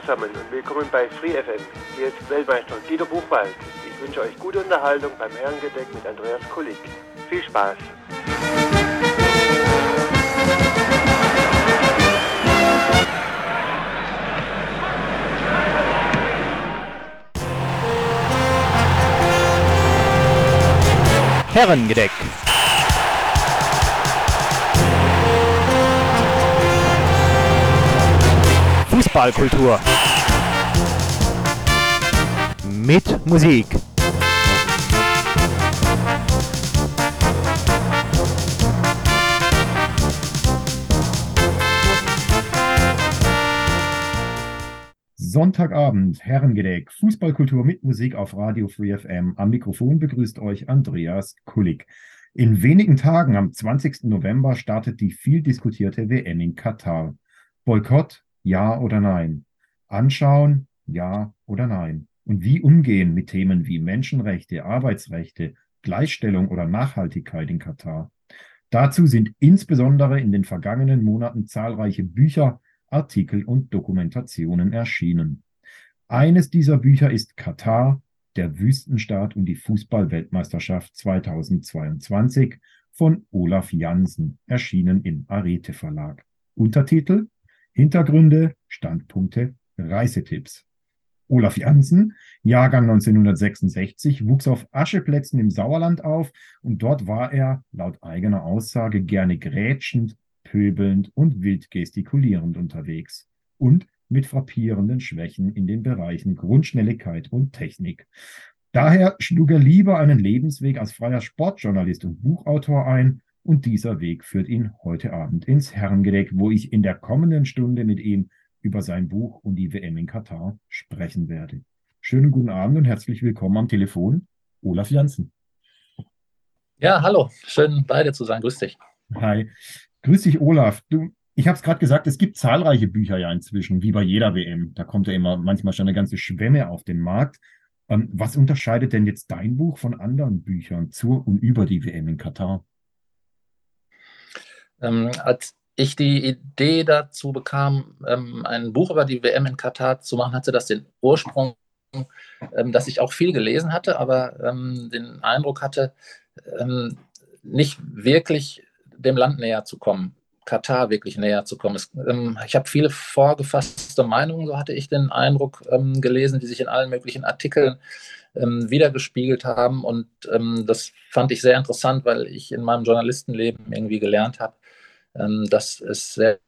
zusammen und willkommen bei Free FM. Hier ist Weltmeister Dieter Buchwald. Ich wünsche euch gute Unterhaltung beim Herrengedeck mit Andreas Kulik. Viel Spaß! Herrengedeck. Fußballkultur. Mit Musik. Sonntagabend, Herrengedeck, Fußballkultur mit Musik auf Radio Free FM. Am Mikrofon begrüßt euch Andreas Kullig. In wenigen Tagen, am 20. November, startet die viel diskutierte WM in Katar. Boykott, ja oder nein? Anschauen, ja oder nein? Und wie umgehen mit Themen wie Menschenrechte, Arbeitsrechte, Gleichstellung oder Nachhaltigkeit in Katar? Dazu sind insbesondere in den vergangenen Monaten zahlreiche Bücher, Artikel und Dokumentationen erschienen. Eines dieser Bücher ist Katar, der Wüstenstaat und die Fußballweltmeisterschaft 2022 von Olaf Jansen, erschienen im Arete Verlag. Untertitel Hintergründe, Standpunkte, Reisetipps. Olaf Jansen, Jahrgang 1966, wuchs auf Ascheplätzen im Sauerland auf und dort war er, laut eigener Aussage, gerne grätschend, pöbelnd und wild gestikulierend unterwegs und mit frappierenden Schwächen in den Bereichen Grundschnelligkeit und Technik. Daher schlug er lieber einen Lebensweg als freier Sportjournalist und Buchautor ein, und dieser Weg führt ihn heute Abend ins Herrengedeck, wo ich in der kommenden Stunde mit ihm über sein Buch und die WM in Katar sprechen werde. Schönen guten Abend und herzlich willkommen am Telefon, Olaf Janssen. Ja, hallo, schön bei dir zu sein. Grüß dich. Hi. Grüß dich, Olaf. Du, ich habe es gerade gesagt, es gibt zahlreiche Bücher ja inzwischen, wie bei jeder WM. Da kommt ja immer manchmal schon eine ganze Schwemme auf den Markt. Ähm, was unterscheidet denn jetzt dein Buch von anderen Büchern zur und über die WM in Katar? Ähm, als ich die Idee dazu bekam, ähm, ein Buch über die WM in Katar zu machen, hatte das den Ursprung, ähm, dass ich auch viel gelesen hatte, aber ähm, den Eindruck hatte, ähm, nicht wirklich dem Land näher zu kommen, Katar wirklich näher zu kommen. Es, ähm, ich habe viele vorgefasste Meinungen, so hatte ich den Eindruck gelesen, die sich in allen möglichen Artikeln ähm, wiedergespiegelt haben. Und ähm, das fand ich sehr interessant, weil ich in meinem Journalistenleben irgendwie gelernt habe, ähm, dass es sehr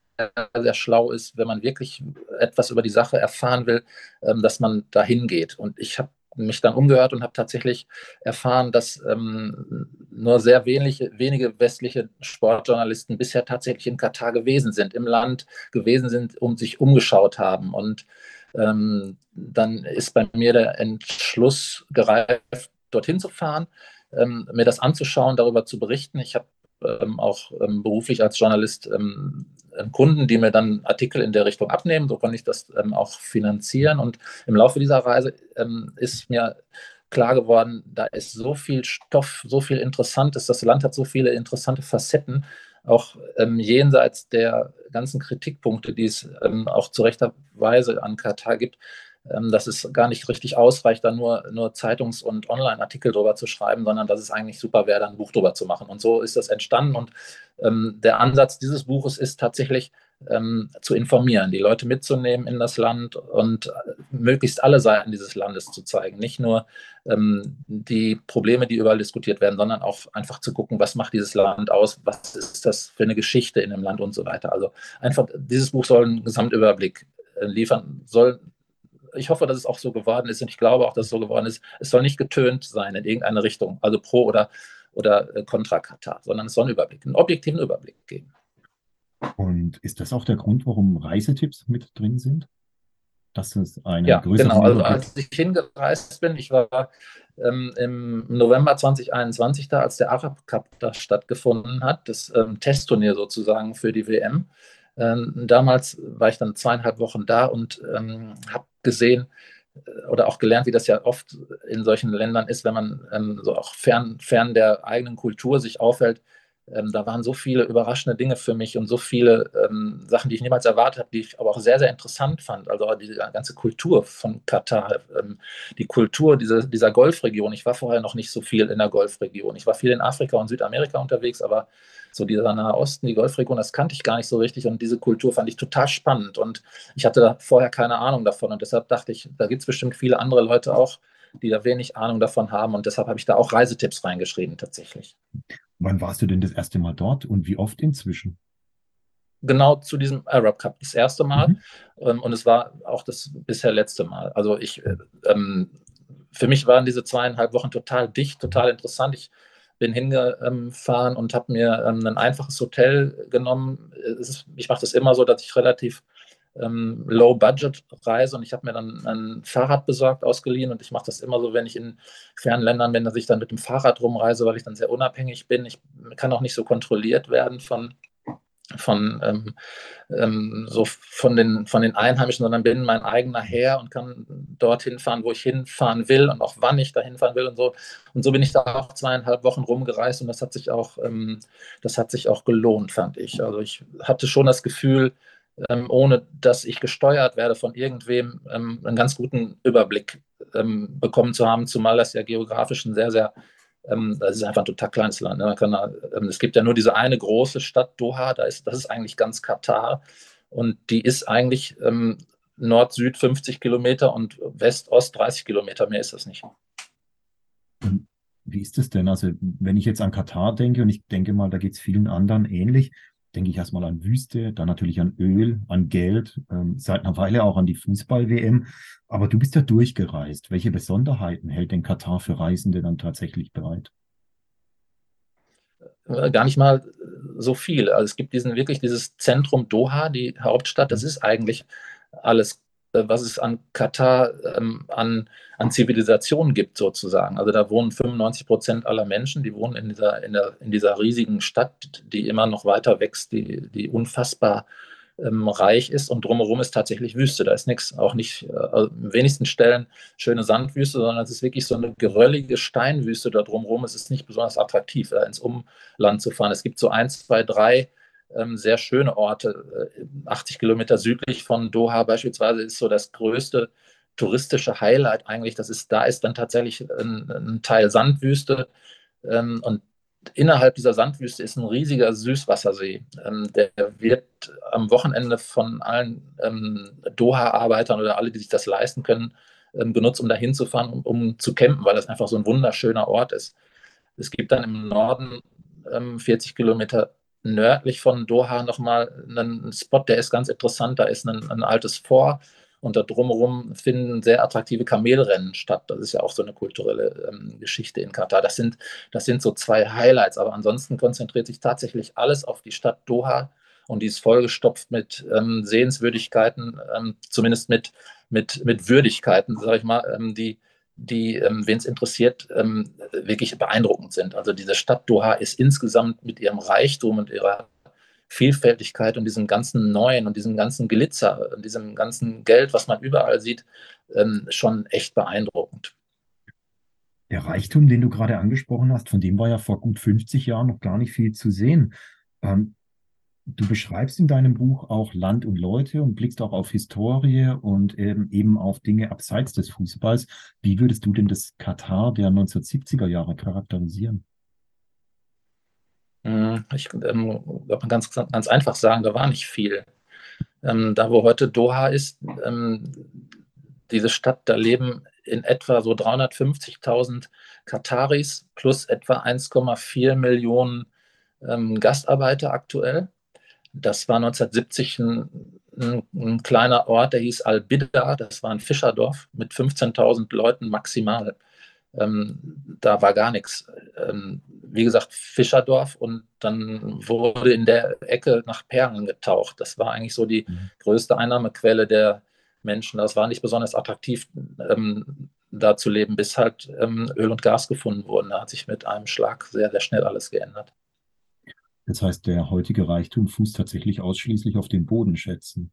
sehr schlau ist, wenn man wirklich etwas über die Sache erfahren will, ähm, dass man dahin geht. Und ich habe mich dann umgehört und habe tatsächlich erfahren, dass ähm, nur sehr wenige, wenige westliche Sportjournalisten bisher tatsächlich in Katar gewesen sind, im Land gewesen sind und sich umgeschaut haben. Und ähm, dann ist bei mir der Entschluss gereift, dorthin zu fahren, ähm, mir das anzuschauen, darüber zu berichten. Ich habe ähm, auch ähm, beruflich als Journalist ähm, Kunden, die mir dann Artikel in der Richtung abnehmen. So konnte ich das ähm, auch finanzieren. Und im Laufe dieser Reise ähm, ist mir klar geworden, da ist so viel Stoff, so viel Interessantes. Das Land hat so viele interessante Facetten, auch ähm, jenseits der ganzen Kritikpunkte, die es auch zu rechter Weise an Katar gibt, ähm, dass es gar nicht richtig ausreicht, da nur, nur Zeitungs- und Online-Artikel drüber zu schreiben, sondern dass es eigentlich super wäre, da ein Buch drüber zu machen. Und so ist das entstanden. Und ähm, der Ansatz dieses Buches ist tatsächlich ähm, zu informieren, die Leute mitzunehmen in das Land und äh, möglichst alle Seiten dieses Landes zu zeigen. Nicht nur ähm, die Probleme, die überall diskutiert werden, sondern auch einfach zu gucken, was macht dieses Land aus, was ist das für eine Geschichte in dem Land und so weiter. Also einfach, dieses Buch soll einen Gesamtüberblick äh, liefern, soll ich hoffe, dass es auch so geworden ist und ich glaube auch, dass es so geworden ist. Es soll nicht getönt sein in irgendeine Richtung, also pro oder, oder äh, kontra Katar, sondern es soll einen Überblick, einen objektiven Überblick geben. Und ist das auch der Grund, warum Reisetipps mit drin sind? Das ist eine ja, größere genau. Also als ich hingereist bin, ich war ähm, im November 2021 da, als der Arab Cup da stattgefunden hat, das ähm, Testturnier sozusagen für die WM. Ähm, damals war ich dann zweieinhalb Wochen da und ähm, habe gesehen äh, oder auch gelernt, wie das ja oft in solchen Ländern ist, wenn man ähm, so auch fern, fern der eigenen Kultur sich aufhält, ähm, da waren so viele überraschende Dinge für mich und so viele ähm, Sachen, die ich niemals erwartet habe, die ich aber auch sehr, sehr interessant fand. Also die ganze Kultur von Katar, ähm, die Kultur dieser, dieser Golfregion. Ich war vorher noch nicht so viel in der Golfregion. Ich war viel in Afrika und Südamerika unterwegs, aber so dieser Nahe Osten, die Golfregion, das kannte ich gar nicht so richtig und diese Kultur fand ich total spannend und ich hatte da vorher keine Ahnung davon und deshalb dachte ich, da gibt es bestimmt viele andere Leute auch, die da wenig Ahnung davon haben und deshalb habe ich da auch Reisetipps reingeschrieben tatsächlich. Wann warst du denn das erste Mal dort und wie oft inzwischen? Genau zu diesem Arab Cup das erste Mal mhm. ähm, und es war auch das bisher letzte Mal. Also ich, äh, ähm, für mich waren diese zweieinhalb Wochen total dicht, total interessant. Ich bin hingefahren und habe mir ähm, ein einfaches Hotel genommen. Ist, ich mache das immer so, dass ich relativ ähm, Low-Budget-Reise und ich habe mir dann ein Fahrrad besorgt, ausgeliehen und ich mache das immer so, wenn ich in fernen Ländern bin, dass ich dann mit dem Fahrrad rumreise, weil ich dann sehr unabhängig bin. Ich kann auch nicht so kontrolliert werden von von ähm, ähm, so von den von den Einheimischen, sondern bin mein eigener Herr und kann dorthin fahren, wo ich hinfahren will und auch wann ich dahin fahren will und so. Und so bin ich da auch zweieinhalb Wochen rumgereist und das hat sich auch ähm, das hat sich auch gelohnt, fand ich. Also ich hatte schon das Gefühl, ähm, ohne dass ich gesteuert werde von irgendwem, ähm, einen ganz guten Überblick ähm, bekommen zu haben, zumal das ja geografisch ein sehr, sehr, ähm, das ist einfach ein total kleines Land. Ne? Kann, ähm, es gibt ja nur diese eine große Stadt, Doha, da ist, das ist eigentlich ganz Katar und die ist eigentlich ähm, Nord-Süd 50 Kilometer und West-Ost 30 Kilometer, mehr ist das nicht. Wie ist es denn? Also, wenn ich jetzt an Katar denke, und ich denke mal, da geht es vielen anderen ähnlich, denke ich erstmal an Wüste, dann natürlich an Öl, an Geld, ähm, seit einer Weile auch an die Fußball-WM. Aber du bist ja durchgereist. Welche Besonderheiten hält denn Katar für Reisende dann tatsächlich bereit? Äh, gar nicht mal so viel. Also es gibt diesen wirklich dieses Zentrum Doha, die Hauptstadt, das ist eigentlich alles was es an Katar ähm, an, an Zivilisation gibt, sozusagen. Also da wohnen 95 Prozent aller Menschen, die wohnen in dieser, in, der, in dieser riesigen Stadt, die immer noch weiter wächst, die, die unfassbar ähm, reich ist und drumherum ist tatsächlich Wüste. Da ist nichts, auch nicht äh, also in wenigsten Stellen schöne Sandwüste, sondern es ist wirklich so eine geröllige Steinwüste da drumherum. Es ist nicht besonders attraktiv, da ins Umland zu fahren. Es gibt so ein, zwei, drei sehr schöne Orte. 80 äh, Kilometer südlich von Doha beispielsweise ist so das größte touristische Highlight eigentlich. Das ist, da ist dann tatsächlich ein, ein Teil Sandwüste ähm, und innerhalb dieser Sandwüste ist ein riesiger Süßwassersee. Ähm, der wird am Wochenende von allen ähm, Doha-Arbeitern oder alle, die sich das leisten können, ähm, benutzt, um da hinzufahren, um, um, zu campen, weil das einfach so ein wunderschöner Ort ist. Es gibt dann im Norden 40 ähm, Kilometer nördlich von Doha nochmal einen Spot, der ist ganz interessant. Da ist ein, ein altes Fort und da drumherum finden sehr attraktive Kamelrennen statt. Das ist ja auch so eine kulturelle ähm, Geschichte in Katar. Das sind, das sind so zwei Highlights, aber ansonsten konzentriert sich tatsächlich alles auf die Stadt Doha und die ist vollgestopft mit ähm, Sehenswürdigkeiten, ähm, zumindest mit, mit, mit Würdigkeiten, sage ich mal, ähm, die die, ähm, wen es interessiert, ähm, wirklich beeindruckend sind. Also diese Stadt Doha ist insgesamt mit ihrem Reichtum und ihrer Vielfältigkeit und diesem ganzen Neuen und diesem ganzen Glitzer und diesem ganzen Geld, was man überall sieht, ähm, schon echt beeindruckend. Der Reichtum, den du gerade angesprochen hast, von dem war ja vor gut 50 Jahren noch gar nicht viel zu sehen. Ähm, Du beschreibst in deinem Buch auch Land und Leute und blickst auch auf Historie und ähm, eben auf Dinge abseits des Fußballs. Wie würdest du denn das Katar der 1970er Jahre charakterisieren? Hm, ich ähm, glaube, man ganz, ganz einfach sagen, da war nicht viel. Ähm, da, wo heute Doha ist, ähm, diese Stadt, da leben in etwa so 350.000 Kataris plus etwa 1,4 Millionen ähm, Gastarbeiter aktuell. Das war 1970 ein, ein, ein kleiner Ort, der hieß Albida. Das war ein Fischerdorf mit 15.000 Leuten maximal. Ähm, da war gar nichts. Ähm, wie gesagt, Fischerdorf und dann wurde in der Ecke nach Perlen getaucht. Das war eigentlich so die mhm. größte Einnahmequelle der Menschen. Das war nicht besonders attraktiv, ähm, da zu leben, bis halt ähm, Öl und Gas gefunden wurden. Da hat sich mit einem Schlag sehr, sehr schnell alles geändert. Das heißt, der heutige Reichtum fußt tatsächlich ausschließlich auf den Bodenschätzen.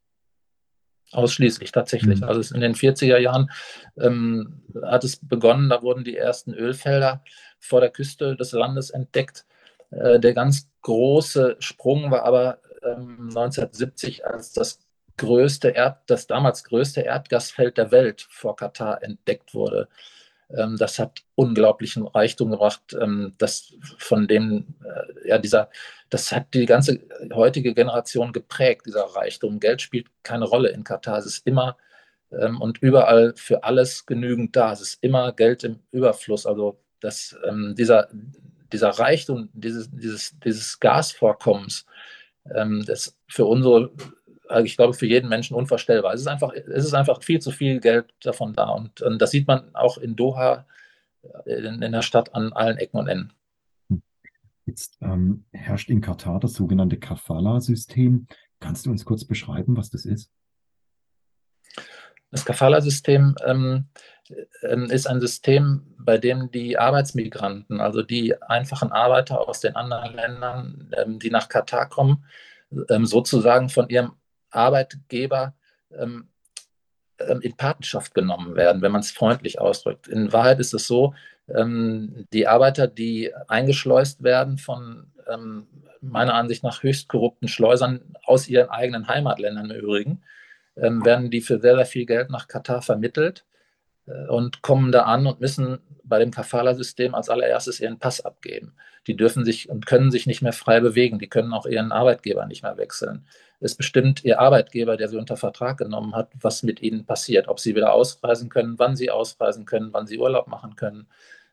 Ausschließlich, tatsächlich. Mhm. Also in den 40er Jahren ähm, hat es begonnen, da wurden die ersten Ölfelder vor der Küste des Landes entdeckt. Äh, der ganz große Sprung war aber ähm, 1970, als das größte Erd, das damals größte Erdgasfeld der Welt vor Katar entdeckt wurde. Ähm, das hat unglaublichen Reichtum gebracht, ähm, das von dem, äh, ja, dieser, das hat die ganze heutige Generation geprägt, dieser Reichtum. Geld spielt keine Rolle in Katar. Es ist immer ähm, und überall für alles genügend da. Es ist immer Geld im Überfluss. Also das, dieser, dieser Reichtum dieses, dieses, dieses Gasvorkommens, das für unsere ich glaube, für jeden Menschen unvorstellbar. Es ist einfach, es ist einfach viel zu viel Geld davon da. Und, und das sieht man auch in Doha, äh, in, in, der Stadt an allen Ecken und Enden. Jetzt ähm, herrscht in Katar das sogenannte Kafala-System. Kannst du uns kurz beschreiben, was das ist? Das Kafala-System ähm, ähm, ist ein System, bei dem die Arbeitsmigranten, also die einfachen Arbeiter aus den anderen Ländern, ähm, die nach Katar kommen, ähm, sozusagen von ihrem Arbeitgeber ähm, ähm, in Patenschaft genommen werden, wenn man es freundlich ausdrückt. In Wahrheit ist es so, ähm, die Arbeiter, die eingeschleust werden von ähm, meiner Ansicht nach höchst korrupten Schleusern aus ihren eigenen Heimatländern im Übrigen, ähm, werden die für sehr, sehr viel Geld nach Katar vermittelt und kommen da an und müssen bei dem Kafala-System als allererstes ihren Pass abgeben. Die dürfen sich und können sich nicht mehr frei bewegen. Die können auch ihren Arbeitgeber nicht mehr wechseln. Es bestimmt ihr Arbeitgeber, der sie unter Vertrag genommen hat, was mit ihnen passiert, ob sie wieder ausreisen können, wann sie ausreisen können, wann sie Urlaub machen können,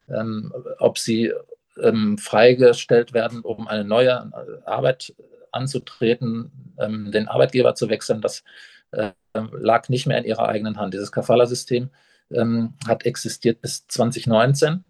ähm, ob sie ähm, freigestellt werden, um eine neue äh, Arbeit anzutreten, ähm, den Arbeitgeber zu wechseln. Das äh, lag nicht mehr in ihrer eigenen Hand. Dieses Kafala-System ähm, hat existiert bis 2019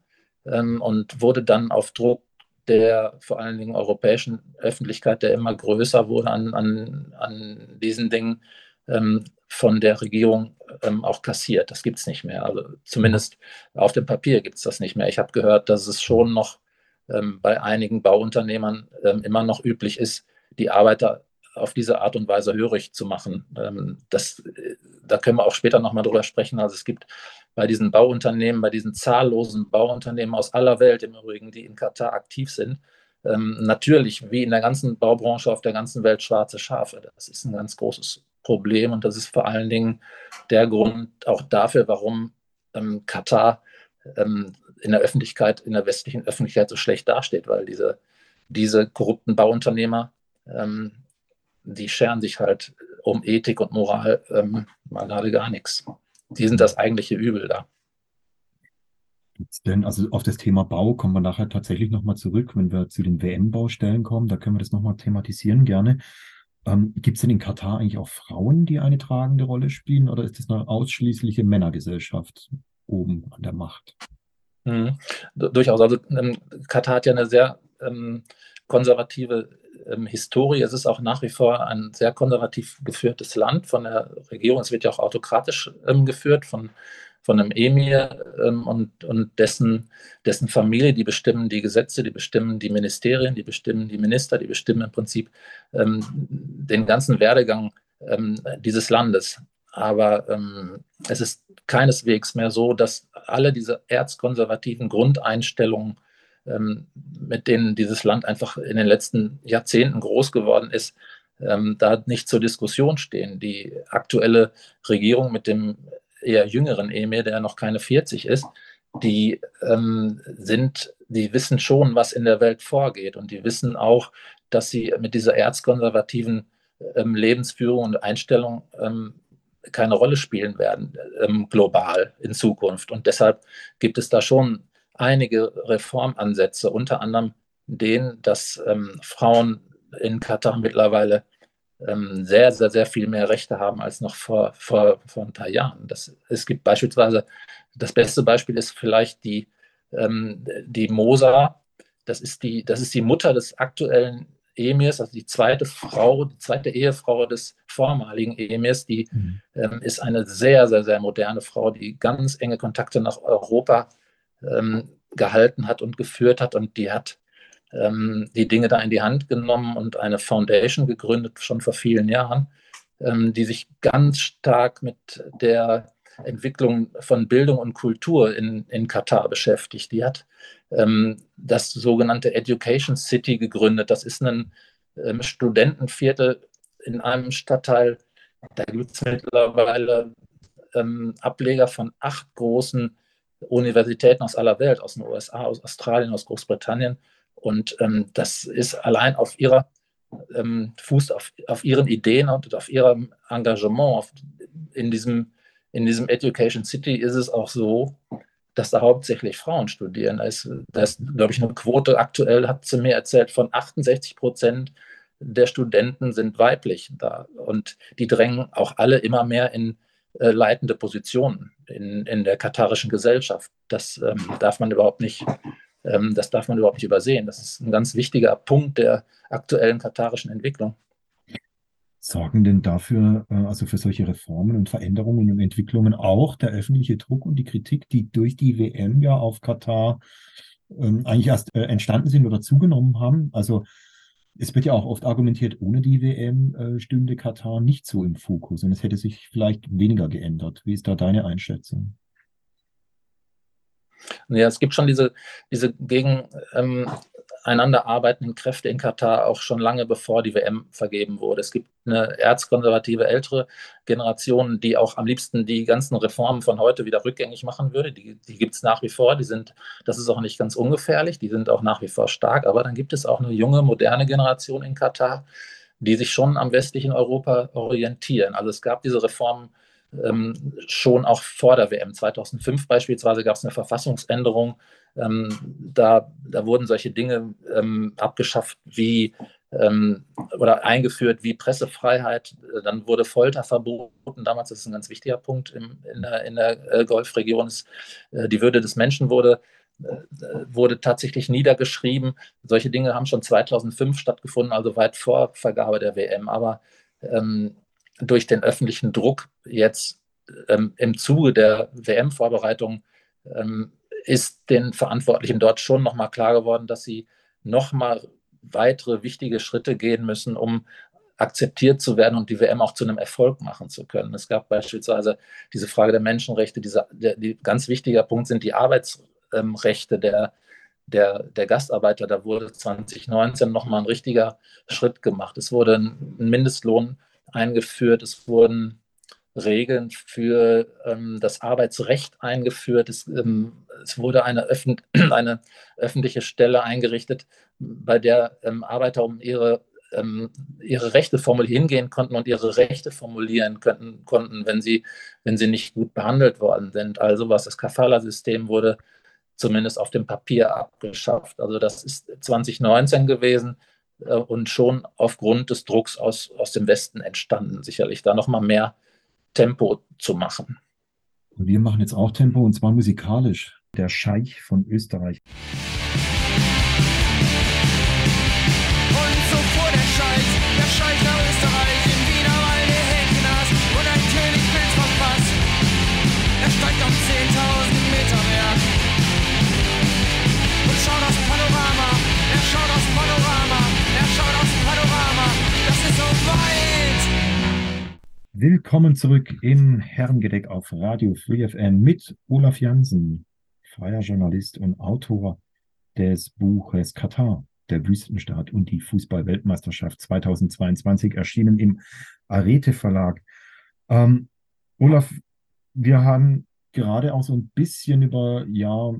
ähm, und wurde dann auf Druck der vor allen Dingen europäischen Öffentlichkeit, der immer größer wurde an, an, an diesen Dingen, ähm, von der Regierung ähm, auch kassiert. Das gibt es nicht mehr. Also zumindest auf dem Papier gibt es das nicht mehr. Ich habe gehört, dass es schon noch ähm, bei einigen Bauunternehmern ähm, immer noch üblich ist, die Arbeiter auf diese Art und Weise hörig zu machen. Ähm, das, äh, da können wir auch später nochmal drüber sprechen. Also es gibt bei diesen Bauunternehmen, bei diesen zahllosen Bauunternehmen aus aller Welt im Übrigen, die in Katar aktiv sind, ähm, natürlich wie in der ganzen Baubranche auf der ganzen Welt schwarze Schafe. Das ist ein ganz großes Problem und das ist vor allen Dingen der Grund auch dafür, warum ähm, Katar ähm, in der Öffentlichkeit, in der westlichen Öffentlichkeit so schlecht dasteht, weil diese, diese korrupten Bauunternehmer, ähm, die scheren sich halt um Ethik und Moral ähm, mal gerade gar nichts die sind das eigentliche Übel da. Denn, also auf das Thema Bau kommen wir nachher tatsächlich nochmal zurück, wenn wir zu den WM-Baustellen kommen, da können wir das nochmal thematisieren gerne. Ähm, Gibt es denn in Katar eigentlich auch Frauen, die eine tragende Rolle spielen oder ist das eine ausschließliche Männergesellschaft oben an der Macht? Mhm. Durchaus. Also ähm, Katar hat ja eine sehr ähm, konservative ähm, Historie. Es ist auch nach wie vor ein sehr konservativ geführtes Land von der Regierung. Es wird ja auch autokratisch ähm, geführt von, von einem Emir ähm, und, und dessen, dessen Familie. Die bestimmen die Gesetze, die bestimmen die Ministerien, die bestimmen die Minister, die bestimmen im Prinzip ähm, den ganzen Werdegang ähm, dieses Landes. Aber ähm, es ist keineswegs mehr so, dass alle diese erzkonservativen Grundeinstellungen mit denen dieses Land einfach in den letzten Jahrzehnten groß geworden ist, ähm, da nicht zur Diskussion stehen. Die aktuelle Regierung mit dem eher jüngeren Emir, der noch keine 40 ist, die ähm, sind, die wissen schon, was in der Welt vorgeht und die wissen auch, dass sie mit dieser erzkonservativen ähm, Lebensführung und Einstellung ähm, keine Rolle spielen werden ähm, global in Zukunft. Und deshalb gibt es da schon einige Reformansätze, unter anderem den, dass ähm, Frauen in Katar mittlerweile ähm, sehr, sehr, sehr viel mehr Rechte haben als noch vor, vor, vor ein paar Jahren. Das, es gibt beispielsweise, das beste Beispiel ist vielleicht die, ähm, die Mosa, das ist die, das ist die Mutter des aktuellen Emirs, also die zweite Frau, die zweite Ehefrau des vormaligen Emirs, die mhm. ähm, ist eine sehr, sehr, sehr moderne Frau, die ganz enge Kontakte nach Europa ähm, gehalten hat und geführt hat. Und die hat ähm, die Dinge da in die Hand genommen und eine Foundation gegründet, schon vor vielen Jahren, ähm, die sich ganz stark mit der Entwicklung von Bildung und Kultur in, in Katar beschäftigt. Die hat ähm, das sogenannte Education City gegründet. Das ist ein ähm, Studentenviertel in einem Stadtteil. Da gibt es mittlerweile ähm, Ableger von acht großen Universitäten aus aller Welt, aus den USA, aus Australien, aus Großbritannien. Und ähm, das ist allein auf ihrer ähm, fußt auf, auf ihren Ideen und auf ihrem Engagement. Auf, in, diesem, in diesem Education City ist es auch so, dass da hauptsächlich Frauen studieren. Da ist, da ist glaube ich, eine Quote aktuell, hat sie mir erzählt, von 68 Prozent der Studenten sind weiblich da. Und die drängen auch alle immer mehr in äh, leitende Positionen in, in der katarischen Gesellschaft. Das ähm, darf man überhaupt nicht, ähm, das darf man überhaupt nicht übersehen. Das ist ein ganz wichtiger Punkt der aktuellen katarischen Entwicklung. Sorgen denn dafür, äh, also für solche Reformen und Veränderungen und Entwicklungen auch der öffentliche Druck und die Kritik, die durch die WM ja auf Katar ähm, eigentlich erst äh, entstanden sind oder zugenommen haben? Also es wird ja auch oft argumentiert, ohne die WM äh, stünde Katar nicht so im Fokus und es hätte sich vielleicht weniger geändert. Wie ist da deine Einschätzung? Ja, es gibt schon diese, diese gegen, ähm, einander arbeitenden Kräfte in Katar auch schon lange bevor die WM vergeben wurde. Es gibt eine erzkonservative ältere Generation, die auch am liebsten die ganzen Reformen von heute wieder rückgängig machen würde. Die, die gibt es nach wie vor. Die sind, das ist auch nicht ganz ungefährlich. Die sind auch nach wie vor stark. Aber dann gibt es auch eine junge, moderne Generation in Katar, die sich schon am westlichen Europa orientieren. Also es gab diese Reformen ähm, schon auch vor der WM. 2005 beispielsweise gab es eine Verfassungsänderung, ähm, da, da wurden solche Dinge ähm, abgeschafft wie ähm, oder eingeführt wie Pressefreiheit. Dann wurde Folter verboten. Damals ist es ein ganz wichtiger Punkt im, in der, in der äh, Golfregion. Ist, äh, die Würde des Menschen wurde, äh, wurde tatsächlich niedergeschrieben. Solche Dinge haben schon 2005 stattgefunden, also weit vor Vergabe der WM. Aber ähm, durch den öffentlichen Druck jetzt ähm, im Zuge der WM-Vorbereitung ähm, ist den Verantwortlichen dort schon nochmal klar geworden, dass sie nochmal weitere wichtige Schritte gehen müssen, um akzeptiert zu werden und die WM auch zu einem Erfolg machen zu können. Es gab beispielsweise diese Frage der Menschenrechte, diese, der, die ganz wichtiger Punkt sind die Arbeitsrechte der, der, der Gastarbeiter. Da wurde 2019 nochmal ein richtiger Schritt gemacht. Es wurde ein Mindestlohn eingeführt, es wurden Regeln für ähm, das Arbeitsrecht eingeführt. Es, ähm, es wurde eine, öffn eine, öffentliche Stelle eingerichtet, bei der ähm, Arbeiter um ihre, ähm, ihre Rechte hingehen konnten und ihre Rechte formulieren könnten, konnten, wenn sie, wenn sie nicht gut behandelt worden sind. Also was das Kafala-System wurde zumindest auf dem Papier abgeschafft. Also das ist 2019 gewesen äh, und schon aufgrund des Drucks aus, aus dem Westen entstanden. Sicherlich da nochmal mehr Tempo zu machen. Wir machen jetzt auch Tempo und zwar musikalisch. Der Scheich von Österreich. Willkommen zurück im Herrengedeck auf Radio Free FM mit Olaf Jansen, freier Journalist und Autor des Buches Katar, der Wüstenstaat und die Fußball-Weltmeisterschaft 2022, erschienen im Arete Verlag. Ähm, Olaf, wir haben gerade auch so ein bisschen über, ja,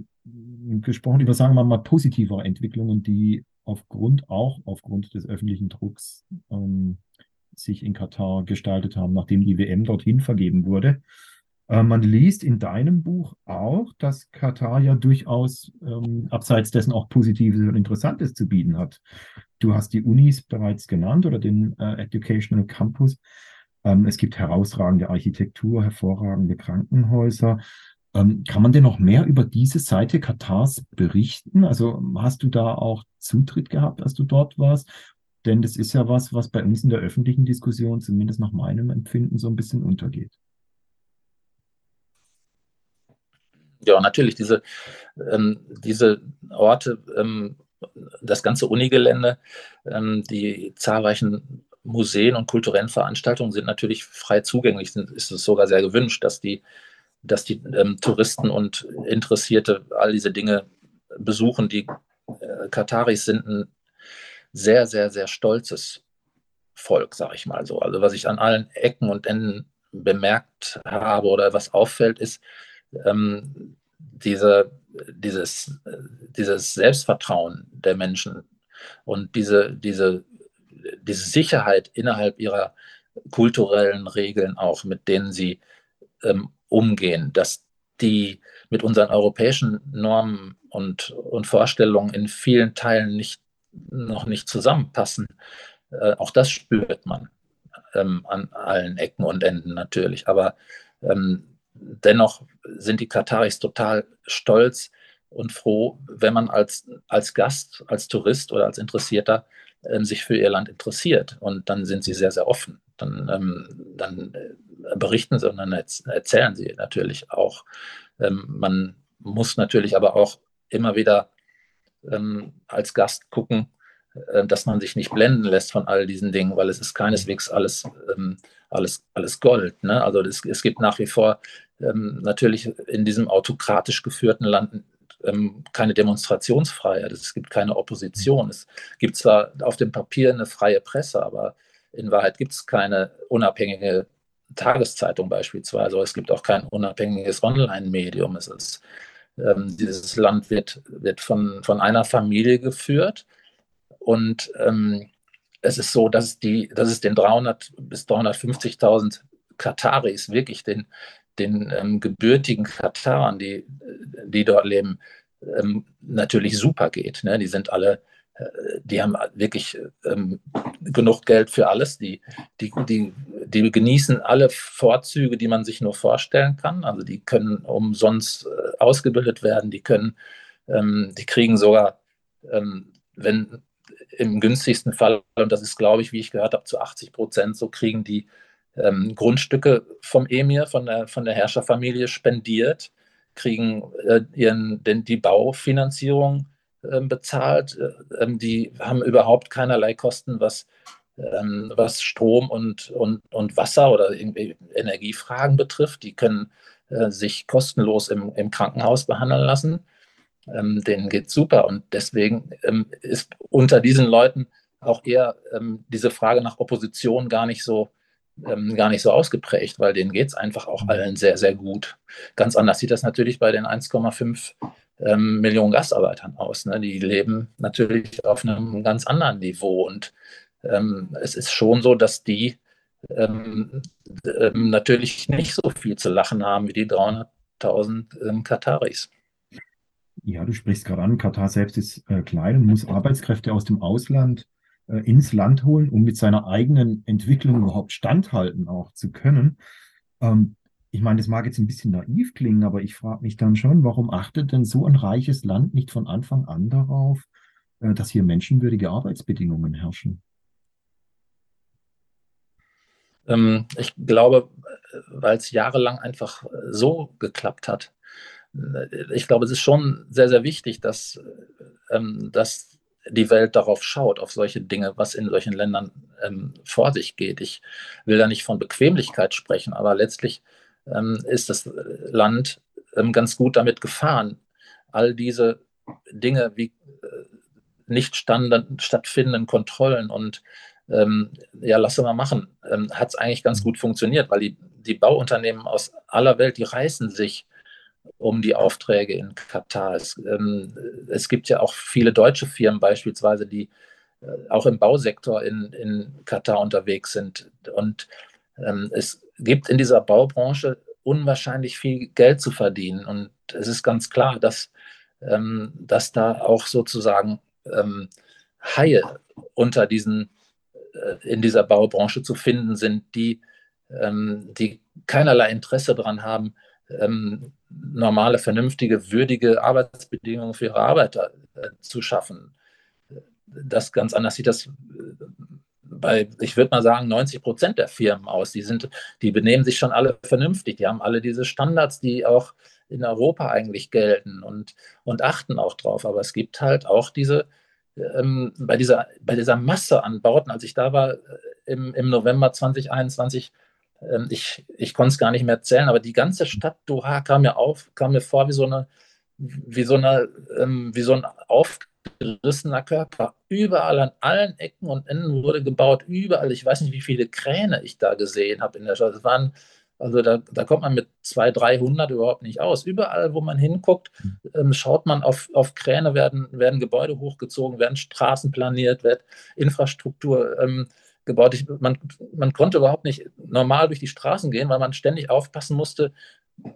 gesprochen, über, sagen wir mal, positivere Entwicklungen, die aufgrund, auch aufgrund des öffentlichen Drucks ähm, sich in Katar gestaltet haben, nachdem die WM dorthin vergeben wurde. Äh, man liest in deinem Buch auch, dass Katar ja durchaus ähm, abseits dessen auch Positives und Interessantes zu bieten hat. Du hast die Unis bereits genannt oder den äh, Educational Campus. Ähm, es gibt herausragende Architektur, hervorragende Krankenhäuser. Ähm, kann man denn noch mehr über diese Seite Katars berichten? Also hast du da auch Zutritt gehabt, als du dort warst? Denn das ist ja was, was bei uns in der öffentlichen Diskussion, zumindest nach meinem Empfinden, so ein bisschen untergeht. Ja, natürlich, diese, ähm, diese Orte, ähm, das ganze Unigelände, ähm, die zahlreichen Museen und kulturellen Veranstaltungen sind natürlich frei zugänglich. Sind, ist es sogar sehr gewünscht, dass die dass die ähm, Touristen und Interessierte all diese Dinge besuchen. Die äh, Kataris sind ein sehr, sehr, sehr stolzes Volk, sage ich mal so. Also was ich an allen Ecken und Enden bemerkt habe oder was auffällt, ist ähm, diese, dieses, dieses Selbstvertrauen der Menschen und diese, diese, diese Sicherheit innerhalb ihrer kulturellen Regeln auch, mit denen sie ähm, umgehen, dass die mit unseren europäischen Normen und, und Vorstellungen in vielen Teilen nicht, noch nicht zusammenpassen. Äh, auch das spürt man ähm, an allen Ecken und Enden natürlich. Aber ähm, dennoch sind die Kataris total stolz und froh, wenn man als, als Gast, als Tourist oder als Interessierter ähm, sich für ihr Land interessiert. Und dann sind sie sehr, sehr offen. Dann, ähm, dann äh, berichten sie und dann erzählen sie natürlich auch. Ähm, man muss natürlich aber auch immer wieder ähm, als Gast gucken, äh, dass man sich nicht blenden lässt von all diesen Dingen, weil es ist keineswegs alles, ähm, alles, alles Gold. Ne? Also es, es gibt nach wie vor ähm, natürlich in diesem autokratisch geführten Land ähm, keine Demonstrationsfreiheit, es gibt keine Opposition. Es gibt zwar auf dem Papier eine freie Presse, aber in Wahrheit gibt es keine unabhängige Tageszeitung beispielsweise. Es gibt auch kein unabhängiges Online-Medium. Ähm, dieses Land wird, wird von, von einer Familie geführt und ähm, es ist so, dass, die, dass es den 300 bis 350.000 Kataris wirklich den, den ähm, gebürtigen Katarern, die, die dort leben, ähm, natürlich super geht. Ne? Die sind alle die haben wirklich ähm, genug Geld für alles. Die, die, die, die genießen alle Vorzüge, die man sich nur vorstellen kann. Also die können umsonst äh, ausgebildet werden, die können, ähm, die kriegen sogar, ähm, wenn im günstigsten Fall, und das ist, glaube ich, wie ich gehört habe, zu 80 Prozent, so kriegen die ähm, Grundstücke vom Emir, von der, von der Herrscherfamilie spendiert, kriegen äh, ihren, denn die Baufinanzierung bezahlt. Äh, ähm, die haben überhaupt keinerlei Kosten, was, ähm, was Strom und, und, und Wasser oder Energiefragen betrifft. Die können äh, sich kostenlos im, im Krankenhaus behandeln lassen. denen geht es super. Und deswegen ist unter diesen Leuten auch eher diese Frage nach Opposition gar nicht so, gar nicht so ausgeprägt, weil denen geht es einfach auch allen sehr, sehr gut. Ganz anders sieht das natürlich bei den 1,5 ähm, Millionen Gastarbeitern aus. Ne? Die leben natürlich auf einem ganz anderen Niveau. Und ähm, es ist schon so, dass die ähm, ähm natürlich nicht so viel zu lachen haben wie die 300.000 ähm, Kataris. Ja, du sprichst gerade an, Katar selbst ist äh, klein und muss Arbeitskräfte aus dem Ausland äh, ins Land holen, um mit seiner eigenen Entwicklung überhaupt standhalten auch zu können. Ähm, ich meine, das mag jetzt ein bisschen naiv klingen, aber ich frage mich dann schon, warum achtet denn so ein reiches Land nicht von Anfang an darauf, äh, dass hier menschenwürdige Arbeitsbedingungen herrschen? Ähm, ich glaube, weil es jahrelang einfach so geklappt hat. Ich glaube, es ist schon sehr, sehr wichtig, dass, ähm, dass die Welt darauf schaut, auf solche Dinge, was in solchen Ländern ähm, vor sich geht. Ich will da nicht von Bequemlichkeit sprechen, aber letztlich ist das Land ähm, ganz gut damit gefahren, all diese Dinge wie äh, nicht stand, stattfindenden Kontrollen und ähm, ja, lasse mal machen, ähm, hat es eigentlich ganz gut funktioniert, weil die, die Bauunternehmen aus aller Welt, die reißen sich um die Aufträge in Katar. Es, ähm, es gibt ja auch viele deutsche Firmen beispielsweise, die äh, auch im Bausektor in, in Katar unterwegs sind. Und ähm, es gibt in dieser Baubranche unwahrscheinlich viel Geld zu verdienen. Und es ist ganz klar, dass, ähm, dass da auch sozusagen ähm, Haie unter diesen, äh, in dieser Baubranche zu finden sind, die, ähm, die keinerlei Interesse daran haben, ähm, normale, vernünftige, würdige Arbeitsbedingungen für ihre Arbeiter äh, zu schaffen. Das ganz anders sieht das bei, ich würde mal sagen, 90 Prozent der Firmen aus. Die, sind, die benehmen sich schon alle vernünftig. Die haben alle diese Standards, die auch in Europa eigentlich gelten und, und achten auch drauf. Aber es gibt halt auch diese, ähm, bei, dieser, bei dieser Masse an Bauten, als ich da war äh, im, im November 2021, ähm, ich, ich konnte es gar nicht mehr erzählen, aber die ganze Stadt Doha kam mir auf, kam mir vor wie so eine, wie so eine, ähm, wie so ein aufgerissener Körper. Überall an allen Ecken und Enden wurde gebaut, überall. Ich weiß nicht, wie viele Kräne ich da gesehen habe in der Stadt. Es waren also da, da, kommt man mit 200, 300 überhaupt nicht aus. Überall, wo man hinguckt, ähm, schaut man auf, auf Kräne, werden, werden Gebäude hochgezogen, werden Straßen planiert, wird Infrastruktur ähm, gebaut. Ich, man, man konnte überhaupt nicht normal durch die Straßen gehen, weil man ständig aufpassen musste,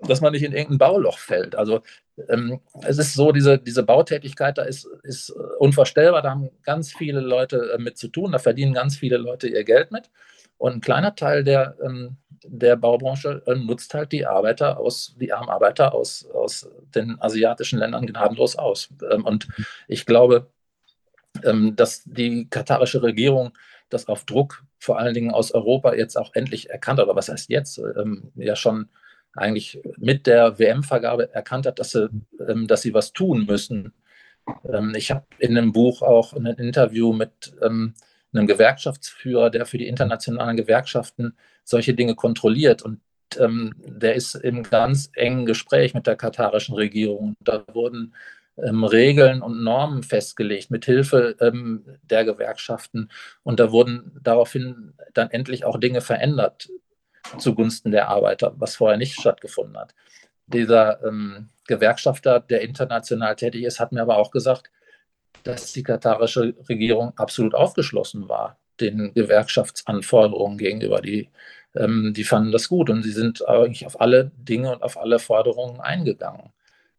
dass man nicht in irgendein Bauloch fällt. Also ähm, es ist so, diese, diese Bautätigkeit da ist, ist unvorstellbar. Da haben ganz viele Leute äh, mit zu tun. Da verdienen ganz viele Leute ihr Geld mit. Und ein kleiner Teil der, ähm, der Baubranche äh, nutzt halt die Arbeiter aus, die armen Arbeiter aus, aus den asiatischen Ländern gnadenlos aus. Ähm, und ich glaube, ähm, dass die katarische Regierung das auf Druck vor allen Dingen aus Europa jetzt auch endlich erkannt hat, oder was heißt jetzt, ähm, ja schon eigentlich mit der WM-Vergabe erkannt hat, dass sie, ähm, dass sie was tun müssen. Ähm, ich habe in einem Buch auch ein Interview mit ähm, einem Gewerkschaftsführer, der für die internationalen Gewerkschaften solche Dinge kontrolliert. Und ähm, der ist im ganz engen Gespräch mit der katarischen Regierung. Da wurden ähm, Regeln und Normen festgelegt mit Hilfe ähm, der Gewerkschaften. Und da wurden daraufhin dann endlich auch Dinge verändert zugunsten der Arbeiter, was vorher nicht stattgefunden hat. Dieser ähm, Gewerkschafter, der international tätig ist, hat mir aber auch gesagt, dass die katarische Regierung absolut aufgeschlossen war den Gewerkschaftsanforderungen gegenüber. Die, ähm, die fanden das gut und sie sind eigentlich auf alle Dinge und auf alle Forderungen eingegangen.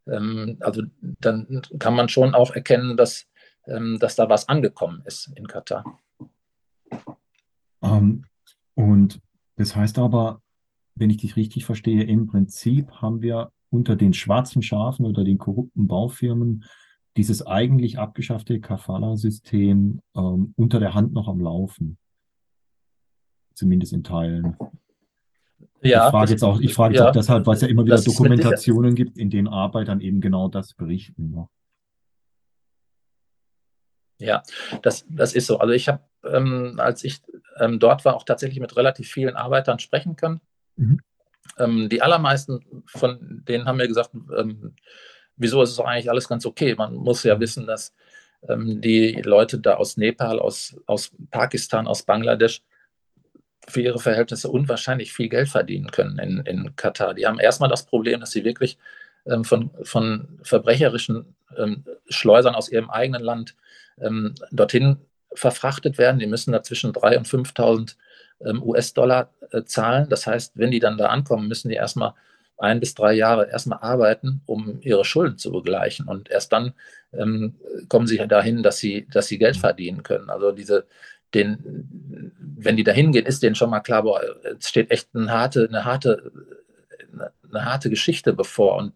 Ähm, also dann kann man schon auch erkennen, dass, ähm, dass da was angekommen ist in Katar. Um, und das heißt aber, wenn ich dich richtig verstehe, im Prinzip haben wir unter den schwarzen Schafen oder den korrupten Baufirmen dieses eigentlich abgeschaffte Kafala-System ähm, unter der Hand noch am Laufen. Zumindest in Teilen. Ja, ich frage jetzt auch, ich frage ja, auch deshalb, weil es ja immer wieder Dokumentationen gibt, in denen Arbeitern eben genau das berichten. Ne? Ja, das, das ist so. Also ich habe, ähm, als ich ähm, dort war, auch tatsächlich mit relativ vielen Arbeitern sprechen können. Mhm. Ähm, die allermeisten von denen haben mir gesagt, ähm, wieso ist es eigentlich alles ganz okay? Man muss ja wissen, dass ähm, die Leute da aus Nepal, aus, aus Pakistan, aus Bangladesch für ihre Verhältnisse unwahrscheinlich viel Geld verdienen können in, in Katar. Die haben erstmal das Problem, dass sie wirklich ähm, von, von verbrecherischen ähm, Schleusern aus ihrem eigenen Land ähm, dorthin verfrachtet werden. Die müssen da zwischen 3.000 und 5.000 ähm, US-Dollar äh, zahlen. Das heißt, wenn die dann da ankommen, müssen die erstmal ein bis drei Jahre erstmal arbeiten, um ihre Schulden zu begleichen. Und erst dann ähm, kommen sie dahin, dass sie, dass sie Geld verdienen können. Also diese, den, wenn die dahin gehen, ist denen schon mal klar, boah, es steht echt eine harte, eine harte, eine harte Geschichte bevor. Und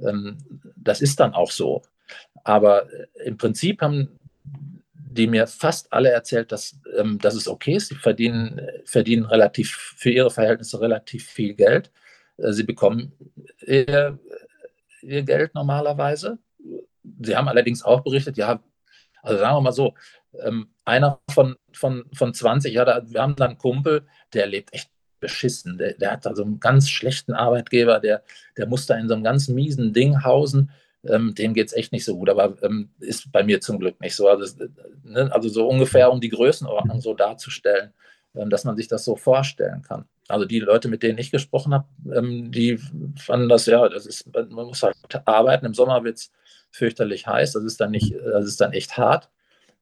ähm, das ist dann auch so. Aber im Prinzip haben die mir fast alle erzählt, dass, ähm, dass es okay ist. Sie verdienen, verdienen relativ für ihre Verhältnisse relativ viel Geld. Äh, sie bekommen ihr, ihr Geld normalerweise. Sie haben allerdings auch berichtet, ja, also sagen wir mal so, ähm, einer von, von, von 20, ja, da, wir haben da einen Kumpel, der lebt echt beschissen. Der, der hat da so einen ganz schlechten Arbeitgeber, der, der muss da in so einem ganz miesen Ding hausen. Ähm, dem geht es echt nicht so gut, aber ähm, ist bei mir zum Glück nicht so. Also, ne, also so ungefähr, um die Größenordnung so darzustellen, ähm, dass man sich das so vorstellen kann. Also die Leute, mit denen ich gesprochen habe, ähm, die fanden das ja, das ist, man muss halt arbeiten. Im Sommer wird es fürchterlich heiß, das ist dann nicht, das ist dann echt hart.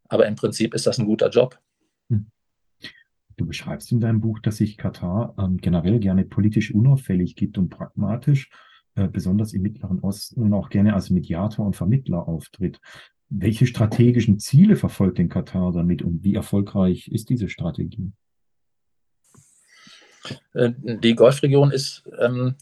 Aber im Prinzip ist das ein guter Job. Hm. Du beschreibst in deinem Buch, dass sich Katar ähm, generell gerne politisch unauffällig gibt und pragmatisch, äh, besonders im Mittleren Osten und auch gerne als Mediator und Vermittler auftritt. Welche strategischen Ziele verfolgt denn Katar damit und wie erfolgreich ist diese Strategie? Äh, die Golfregion ist, ähm,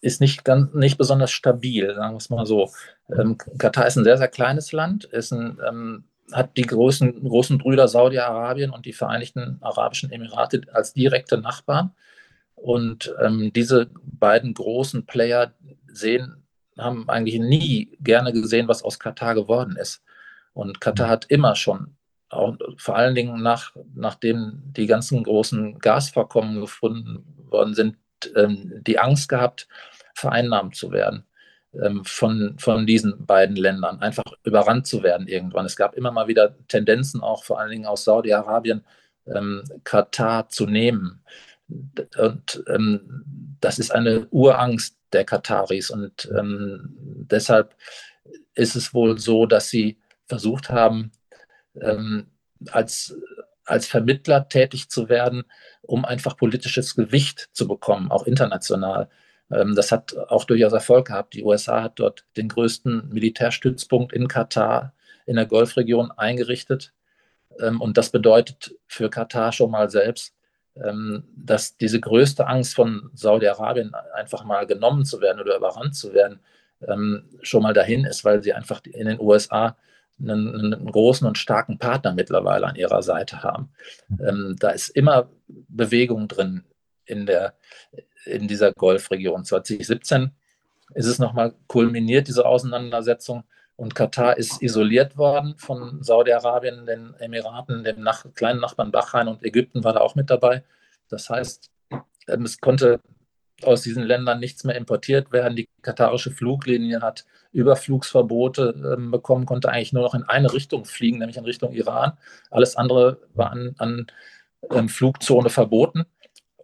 ist nicht, ganz, nicht besonders stabil, sagen wir es mal so. Ähm, Katar ist ein sehr, sehr kleines Land, ist ein, ähm, hat die großen, großen Brüder Saudi-Arabien und die Vereinigten Arabischen Emirate als direkte Nachbarn. Und ähm, diese beiden großen Player sehen, haben eigentlich nie gerne gesehen, was aus Katar geworden ist. Und Katar hat immer schon auch vor allen Dingen nach, nachdem die ganzen großen Gasvorkommen gefunden worden sind, ähm, die Angst gehabt, vereinnahmt zu werden von, von diesen beiden Ländern, einfach überrannt zu werden irgendwann. Es gab immer mal wieder Tendenzen, auch vor allen Dingen aus Saudi-Arabien, ähm, Katar zu nehmen. Und ähm, das ist eine Urangst der Kataris. Und ähm, deshalb ist es wohl so, dass sie versucht haben, ähm, als, als Vermittler tätig zu werden, um einfach politisches Gewicht zu bekommen, auch international. Ähm, das hat auch durchaus Erfolg gehabt. Die USA hat dort den größten Militärstützpunkt in Katar in der Golfregion eingerichtet. Ähm, und das bedeutet für Katar schon mal selbst, ähm, dass diese größte Angst von Saudi-Arabien einfach mal genommen zu werden oder überrannt zu werden, schon mal dahin ist, weil sie einfach in den USA einen, einen, großen und starken Partner mittlerweile an ihrer Seite haben. Ähm, da ist immer Bewegung drin in, der, in dieser Golfregion. 2017 ist es nochmal kulminiert, diese Auseinandersetzung. Und Katar ist isoliert worden von Saudi-Arabien, den Emiraten, dem nach kleinen Nachbarn Bahrain und Ägypten war da auch mit dabei. Das heißt, ähm, es konnte aus diesen Ländern nichts mehr importiert werden. Die katarische Fluglinie hat Überflugsverbote äh, bekommen, konnte eigentlich nur noch in eine Richtung fliegen, nämlich in Richtung Iran. Alles andere war an, an ähm, Flugzone verboten.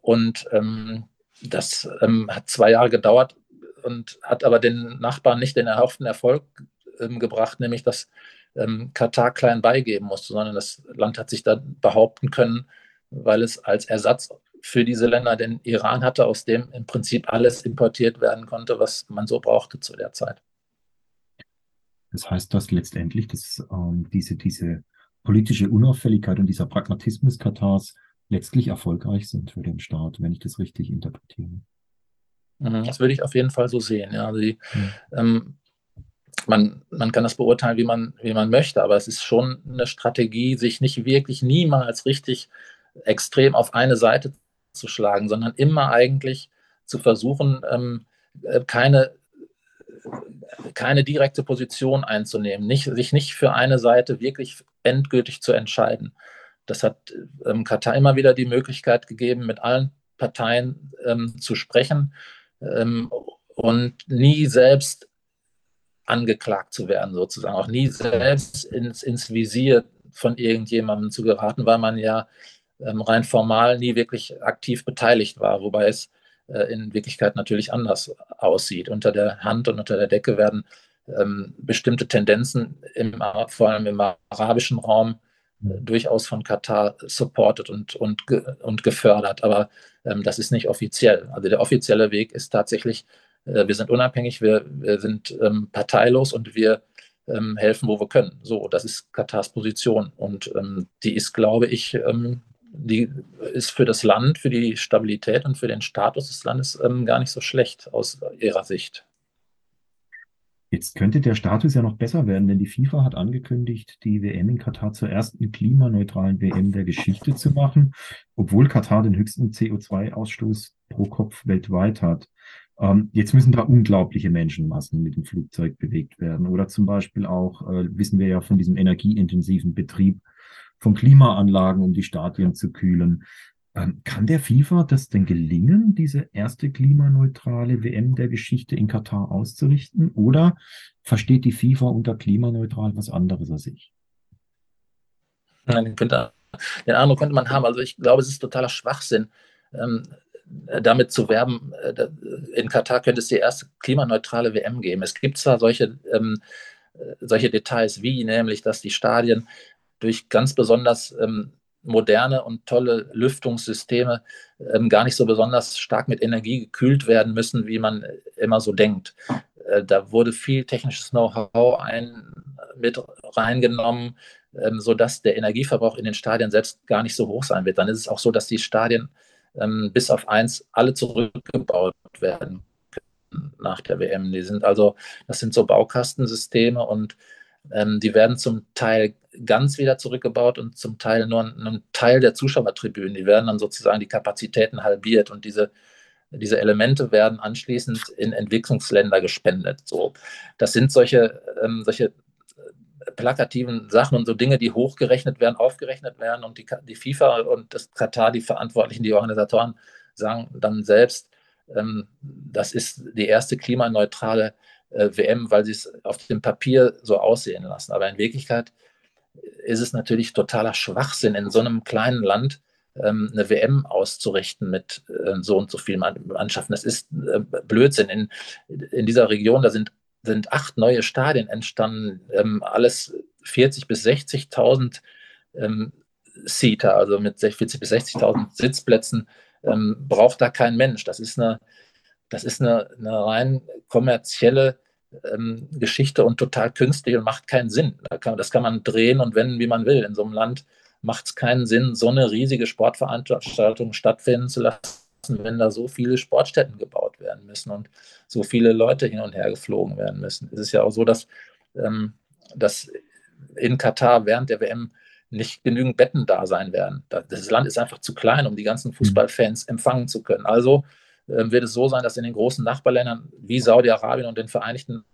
Und ähm, das ähm, hat zwei Jahre gedauert und hat aber den Nachbarn nicht den erhofften Erfolg ähm, gebracht, nämlich dass ähm, Katar klein beigeben musste, sondern das Land hat sich da behaupten können, weil es als Ersatz für diese Länder den Iran hatte, aus dem im Prinzip alles importiert werden konnte, was man so brauchte zu der Zeit. Das heißt, dass letztendlich dass, ähm, diese, diese politische Unauffälligkeit und dieser Pragmatismus Katars letztlich erfolgreich sind für den Staat, wenn ich das richtig interpretiere. Mhm, das würde ich auf jeden Fall so sehen. Ja. Die, mhm. ähm, man, man kann das beurteilen, wie man, wie man möchte, aber es ist schon eine Strategie, sich nicht wirklich niemals richtig extrem auf eine Seite zu schlagen, sondern immer eigentlich zu versuchen, ähm, äh, keine, keine direkte Position einzunehmen, nicht, sich nicht für eine Seite wirklich endgültig zu entscheiden. Das hat ähm, Katar immer wieder die Möglichkeit gegeben, mit allen Parteien ähm, zu sprechen ähm, und nie selbst angeklagt zu werden, sozusagen, auch nie selbst ins, ins Visier von irgendjemandem zu geraten, weil man ja ähm, rein formal nie wirklich aktiv beteiligt war, wobei es äh, in Wirklichkeit natürlich anders aussieht. Unter der Hand und unter der Decke werden ähm, bestimmte Tendenzen, im, vor allem im arabischen Raum, durchaus von Katar supported und, und, und gefördert. Aber ähm, das ist nicht offiziell. Also der offizielle Weg ist tatsächlich, äh, wir sind unabhängig, wir, wir sind ähm, parteilos und wir ähm, helfen, wo wir können. So, das ist Katars Position. Und ähm, die ist, glaube ich, ähm, die ist für das Land, für die Stabilität und für den Status des Landes ähm, gar nicht so schlecht aus ihrer Sicht. Jetzt könnte der Status ja noch besser werden, denn die FIFA hat angekündigt, die WM in Katar zur ersten klimaneutralen WM der Geschichte zu machen, obwohl Katar den höchsten CO2-Ausstoß pro Kopf weltweit hat. Ähm, jetzt müssen da unglaubliche Menschenmassen mit dem Flugzeug bewegt werden. Oder zum Beispiel auch, äh, wissen wir ja von diesem energieintensiven Betrieb von Klimaanlagen, um die Stadien zu kühlen. Ähm, kann der FIFA das denn gelingen, diese erste klimaneutrale WM der Geschichte in Katar auszurichten? Oder versteht die FIFA unter klimaneutral was anderes als ich? Nein, könnte, den Eindruck könnte man haben. Also ich glaube, es ist totaler Schwachsinn, ähm, damit zu werben, äh, in Katar könnte es die erste klimaneutrale WM geben. Es gibt zwar solche, ähm, äh, solche Details wie nämlich, dass die Stadien durch ganz besonders moderne und tolle Lüftungssysteme ähm, gar nicht so besonders stark mit Energie gekühlt werden müssen, wie man immer so denkt. Äh, da wurde viel technisches Know-how mit reingenommen, ähm, sodass der Energieverbrauch in den Stadien selbst gar nicht so hoch sein wird. Dann ist es auch so, dass die Stadien ähm, bis auf eins alle zurückgebaut werden nach der WM. Die sind also, das sind so Baukastensysteme und ähm, die werden zum Teil ganz wieder zurückgebaut und zum Teil nur ein, Teil der Zuschauertribünen. Die werden dann sozusagen die Kapazitäten halbiert und diese, diese Elemente werden anschließend in Entwicklungsländer gespendet. So, das sind solche, ähm, solche plakativen Sachen und so Dinge, die hochgerechnet werden, aufgerechnet werden und die, die FIFA und das Katar, die Verantwortlichen, die Organisatoren sagen dann selbst, ähm, das ist die erste klimaneutrale äh, WM, weil sie es auf dem Papier so aussehen lassen. Aber in Wirklichkeit ist es natürlich totaler Schwachsinn, in so einem kleinen Land ähm, eine WM auszurichten mit äh, so und so vielen Mannschaften. Das ist äh, Blödsinn. In, in dieser Region, da sind, sind acht neue Stadien entstanden, ähm, alles 40.000 bis 60.000 ähm, Seater, also mit 40.000 bis 60.000 Sitzplätzen, ähm, braucht da kein Mensch. Das ist eine, das ist eine, eine rein kommerzielle ähm, Geschichte und total künstlich und macht keinen Sinn. Das kann man drehen und wenden, wie man will. In so einem Land macht es keinen Sinn, so eine riesige Sportveranstaltung stattfinden zu lassen, wenn da so viele Sportstätten gebaut werden müssen und so viele Leute hin und her geflogen werden müssen. Es ist ja auch so, dass, ähm, dass in Katar während der WM nicht genügend Betten da sein werden. Das Land ist einfach zu klein, um die ganzen Fußballfans empfangen zu können. Also wird es so sein, dass in den großen Nachbarländern wie Saudi-Arabien und den Vereinigten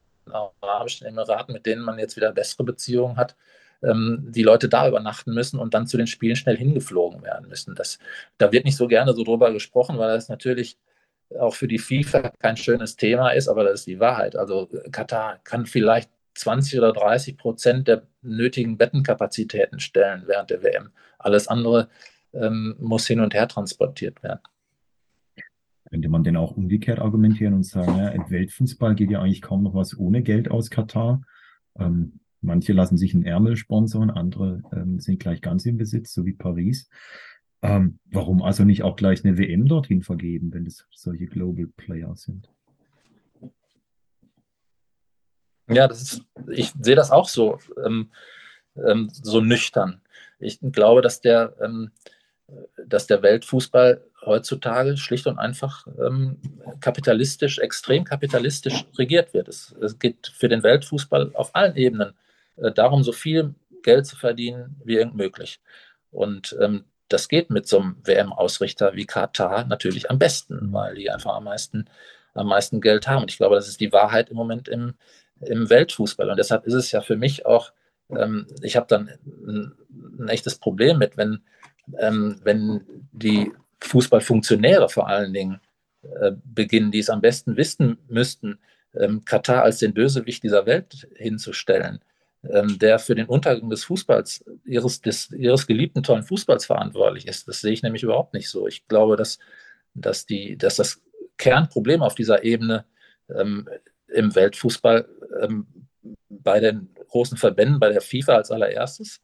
Arabischen Emiraten, mit denen man jetzt wieder bessere Beziehungen hat, ähm, die Leute da übernachten müssen und dann zu den Spielen schnell hingeflogen werden müssen. Das, da wird nicht so gerne so drüber gesprochen, weil das natürlich auch für die FIFA kein schönes Thema ist, aber das ist die Wahrheit. Also Katar kann vielleicht 20 oder 30 Prozent der nötigen Bettenkapazitäten stellen während der WM. Alles andere ähm, muss hin und her transportiert werden. Könnte man denn auch umgekehrt argumentieren und sagen, ja, im Weltfußball geht ja eigentlich kaum noch was ohne Geld aus Katar. Ähm, manche lassen sich einen Ärmel sponsern, andere ähm, sind gleich ganz im Besitz, so wie Paris. Ähm, warum also nicht auch gleich eine WM dorthin vergeben, wenn es solche Global Player sind? Ja, das ist, ich sehe das auch so, ähm, ähm, so nüchtern. Ich glaube, dass der, ähm, dass der Weltfußball heutzutage schlicht und einfach ähm, kapitalistisch, extrem kapitalistisch regiert wird. Es, es, geht für den Weltfußball auf allen Ebenen äh, darum, so viel Geld zu verdienen wie irgend möglich. Und ähm, das geht mit so einem WM-Ausrichter wie Katar natürlich am besten, weil die einfach am meisten, am meisten Geld haben. Und ich glaube, das ist die Wahrheit im Moment im, im Weltfußball. Und deshalb ist es ja für mich auch, ähm, ich habe dann ein, ein, echtes Problem mit, wenn, ähm, wenn die Fußballfunktionäre vor allen Dingen äh, beginnen, die es am besten wissen müssten, ähm, Katar als den Bösewicht dieser Welt hinzustellen, ähm, der für den Untergang des Fußballs, ihres, des, ihres geliebten tollen Fußballs verantwortlich ist. Das sehe ich nämlich überhaupt nicht so. Ich glaube, dass, dass, die, dass das Kernproblem auf dieser Ebene ähm, im Weltfußball ähm, bei den großen Verbänden, bei der FIFA als allererstes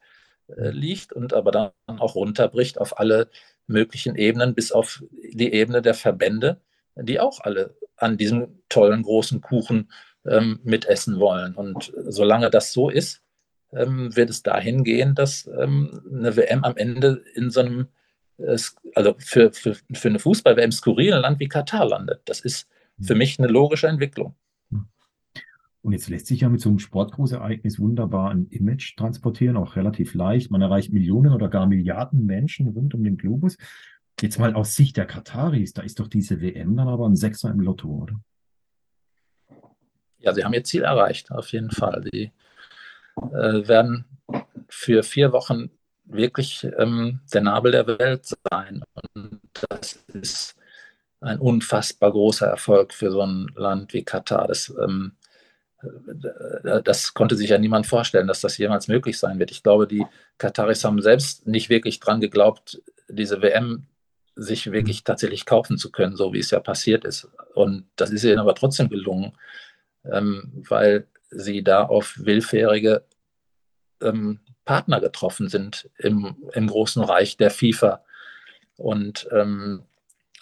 äh, liegt und aber dann auch runterbricht auf alle möglichen Ebenen, bis auf die Ebene der Verbände, die auch alle an diesem tollen großen Kuchen ähm, mitessen wollen. Und solange das so ist, ähm, wird es dahin gehen, dass ähm, eine WM am Ende in so einem, äh, also für, für, für eine Fußball-WM skurrilen Land wie Katar landet. Das ist für mich eine logische Entwicklung. Und jetzt lässt sich ja mit so einem Sportgroßereignis wunderbar ein Image transportieren, auch relativ leicht. Man erreicht Millionen oder gar Milliarden Menschen rund um den Globus. Jetzt mal aus Sicht der Kataris, da ist doch diese WM dann aber ein Sechser im Lotto, oder? Ja, sie haben ihr Ziel erreicht, auf jeden Fall. Sie äh, werden für vier Wochen wirklich ähm, der Nabel der Welt sein. Und das ist ein unfassbar großer Erfolg für so ein Land wie Katar. Das ähm, äh, das konnte sich ja niemand vorstellen, dass das jemals möglich sein wird. Ich glaube, die Kataris haben selbst nicht wirklich dran geglaubt, diese WM sich wirklich tatsächlich kaufen zu können, so wie es ja passiert ist. Und das ist ihnen aber trotzdem gelungen, ähm, weil sie da auf willfährige ähm, Partner getroffen sind im, im großen Reich der FIFA. Und ähm,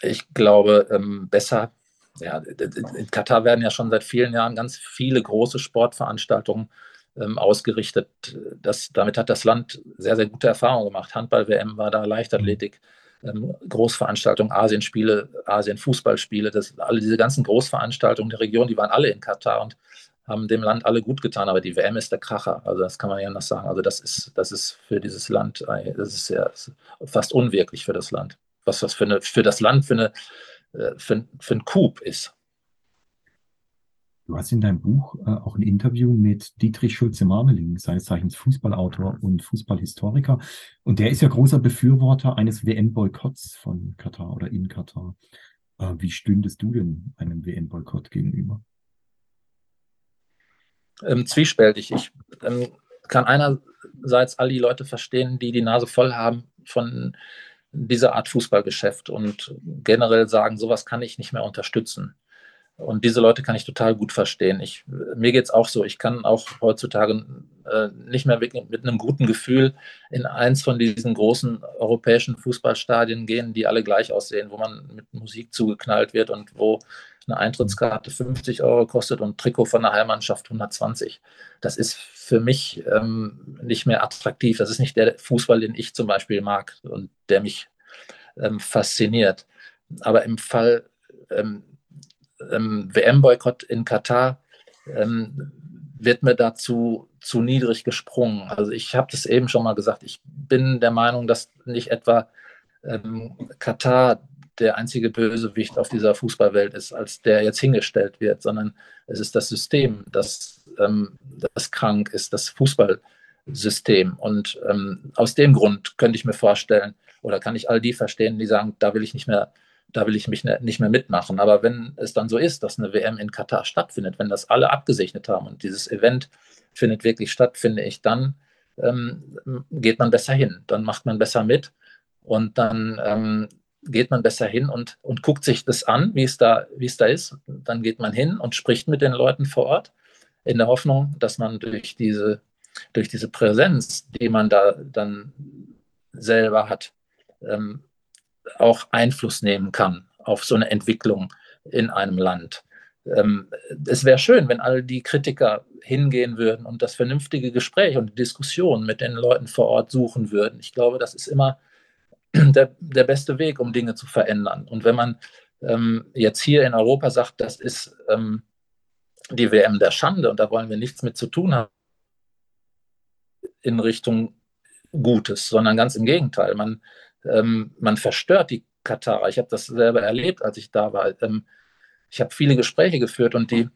ich glaube, ähm, besser ja, in Katar werden ja schon seit vielen Jahren ganz viele große Sportveranstaltungen ähm, ausgerichtet. Das, damit hat das Land sehr, sehr gute Erfahrungen gemacht. Handball-WM war da, Leichtathletik, ähm, Großveranstaltungen, Asienspiele, Asien-Fußballspiele, alle diese ganzen Großveranstaltungen der Region, die waren alle in Katar und haben dem Land alle gut getan, aber die WM ist der Kracher. Also das kann man ja noch sagen. Also das ist, das ist für dieses Land, das ist ja fast unwirklich für das Land. Was das für, eine, für das Land für eine für, für einen Coup ist. Du hast in deinem Buch äh, auch ein Interview mit Dietrich Schulze-Marmeling, seines Zeichens Fußballautor und Fußballhistoriker. Und der ist ja großer Befürworter eines WM-Boykotts von Katar oder in Katar. Äh, wie stündest du denn einem WM-Boykott gegenüber? Ähm, zwiespältig. Ich ähm, kann einerseits all die Leute verstehen, die die Nase voll haben von dieser Art Fußballgeschäft und generell sagen, sowas kann ich nicht mehr unterstützen. Und diese Leute kann ich total gut verstehen. Ich, mir geht es auch so. Ich kann auch heutzutage äh, nicht mehr mit, mit einem guten Gefühl in eins von diesen großen europäischen Fußballstadien gehen, die alle gleich aussehen, wo man mit Musik zugeknallt wird und wo eine Eintrittskarte 50 Euro kostet und ein Trikot von der Heimmannschaft 120. Das ist für mich ähm, nicht mehr attraktiv. Das ist nicht der Fußball, den ich zum Beispiel mag und der mich ähm, fasziniert. Aber im Fall ähm, ähm, WM-Boykott in Katar ähm, wird mir dazu zu niedrig gesprungen. Also ich habe das eben schon mal gesagt, ich bin der Meinung, dass nicht etwa ähm, Katar der einzige Bösewicht auf dieser Fußballwelt ist, als der jetzt hingestellt wird, sondern es ist das System, das, ähm, das krank ist, das Fußballsystem. Und ähm, aus dem Grund könnte ich mir vorstellen, oder kann ich all die verstehen, die sagen, da will ich nicht mehr da will ich mich ne, nicht mehr mitmachen. Aber wenn es dann so ist, dass eine WM in Katar stattfindet, wenn das alle abgesegnet haben und dieses Event findet wirklich statt, finde ich, dann ähm, geht man besser hin, dann macht man besser mit und dann ähm, geht man besser hin und, und guckt sich das an, wie es, da, wie es da ist. Dann geht man hin und spricht mit den Leuten vor Ort in der Hoffnung, dass man durch diese, durch diese Präsenz, die man da dann selber hat, ähm, auch Einfluss nehmen kann auf so eine Entwicklung in einem Land. Ähm, es wäre schön, wenn all die Kritiker hingehen würden und das vernünftige Gespräch und Diskussion mit den Leuten vor Ort suchen würden. Ich glaube, das ist immer der, der beste Weg, um Dinge zu verändern. Und wenn man ähm, jetzt hier in Europa sagt, das ist ähm, die WM der Schande und da wollen wir nichts mit zu tun haben in Richtung Gutes, sondern ganz im Gegenteil. Man ähm, man verstört die Katarer. Ich habe das selber erlebt, als ich da war. Ähm, ich habe viele Gespräche geführt und die,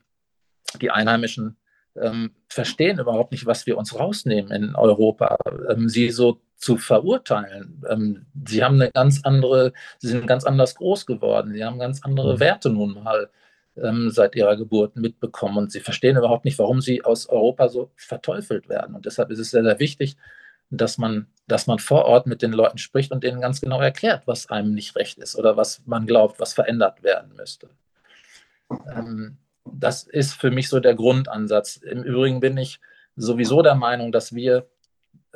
die Einheimischen ähm, verstehen überhaupt nicht, was wir uns rausnehmen in Europa, ähm, sie so zu verurteilen. Ähm, sie haben eine ganz andere, sie sind ganz anders groß geworden, sie haben ganz andere mhm. Werte nun mal ähm, seit ihrer Geburt mitbekommen und sie verstehen überhaupt nicht, warum sie aus Europa so verteufelt werden. Und deshalb ist es sehr, sehr wichtig, dass man, dass man vor Ort mit den Leuten spricht und denen ganz genau erklärt, was einem nicht recht ist oder was man glaubt, was verändert werden müsste. Ähm, das ist für mich so der Grundansatz. Im Übrigen bin ich sowieso der Meinung, dass wir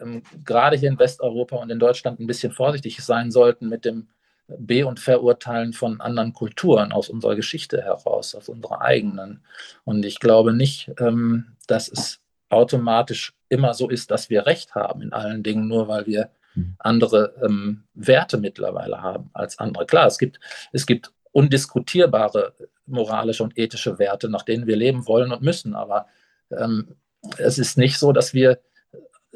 ähm, gerade hier in Westeuropa und in Deutschland ein bisschen vorsichtig sein sollten mit dem Be- und Verurteilen von anderen Kulturen aus unserer Geschichte heraus, aus unserer eigenen. Und ich glaube nicht, ähm, dass es automatisch immer so ist, dass wir Recht haben in allen Dingen, nur weil wir mhm. andere ähm, Werte mittlerweile haben als andere. Klar, es gibt, es gibt undiskutierbare moralische und ethische Werte, nach denen wir leben wollen und müssen, aber ähm, es ist nicht so, dass wir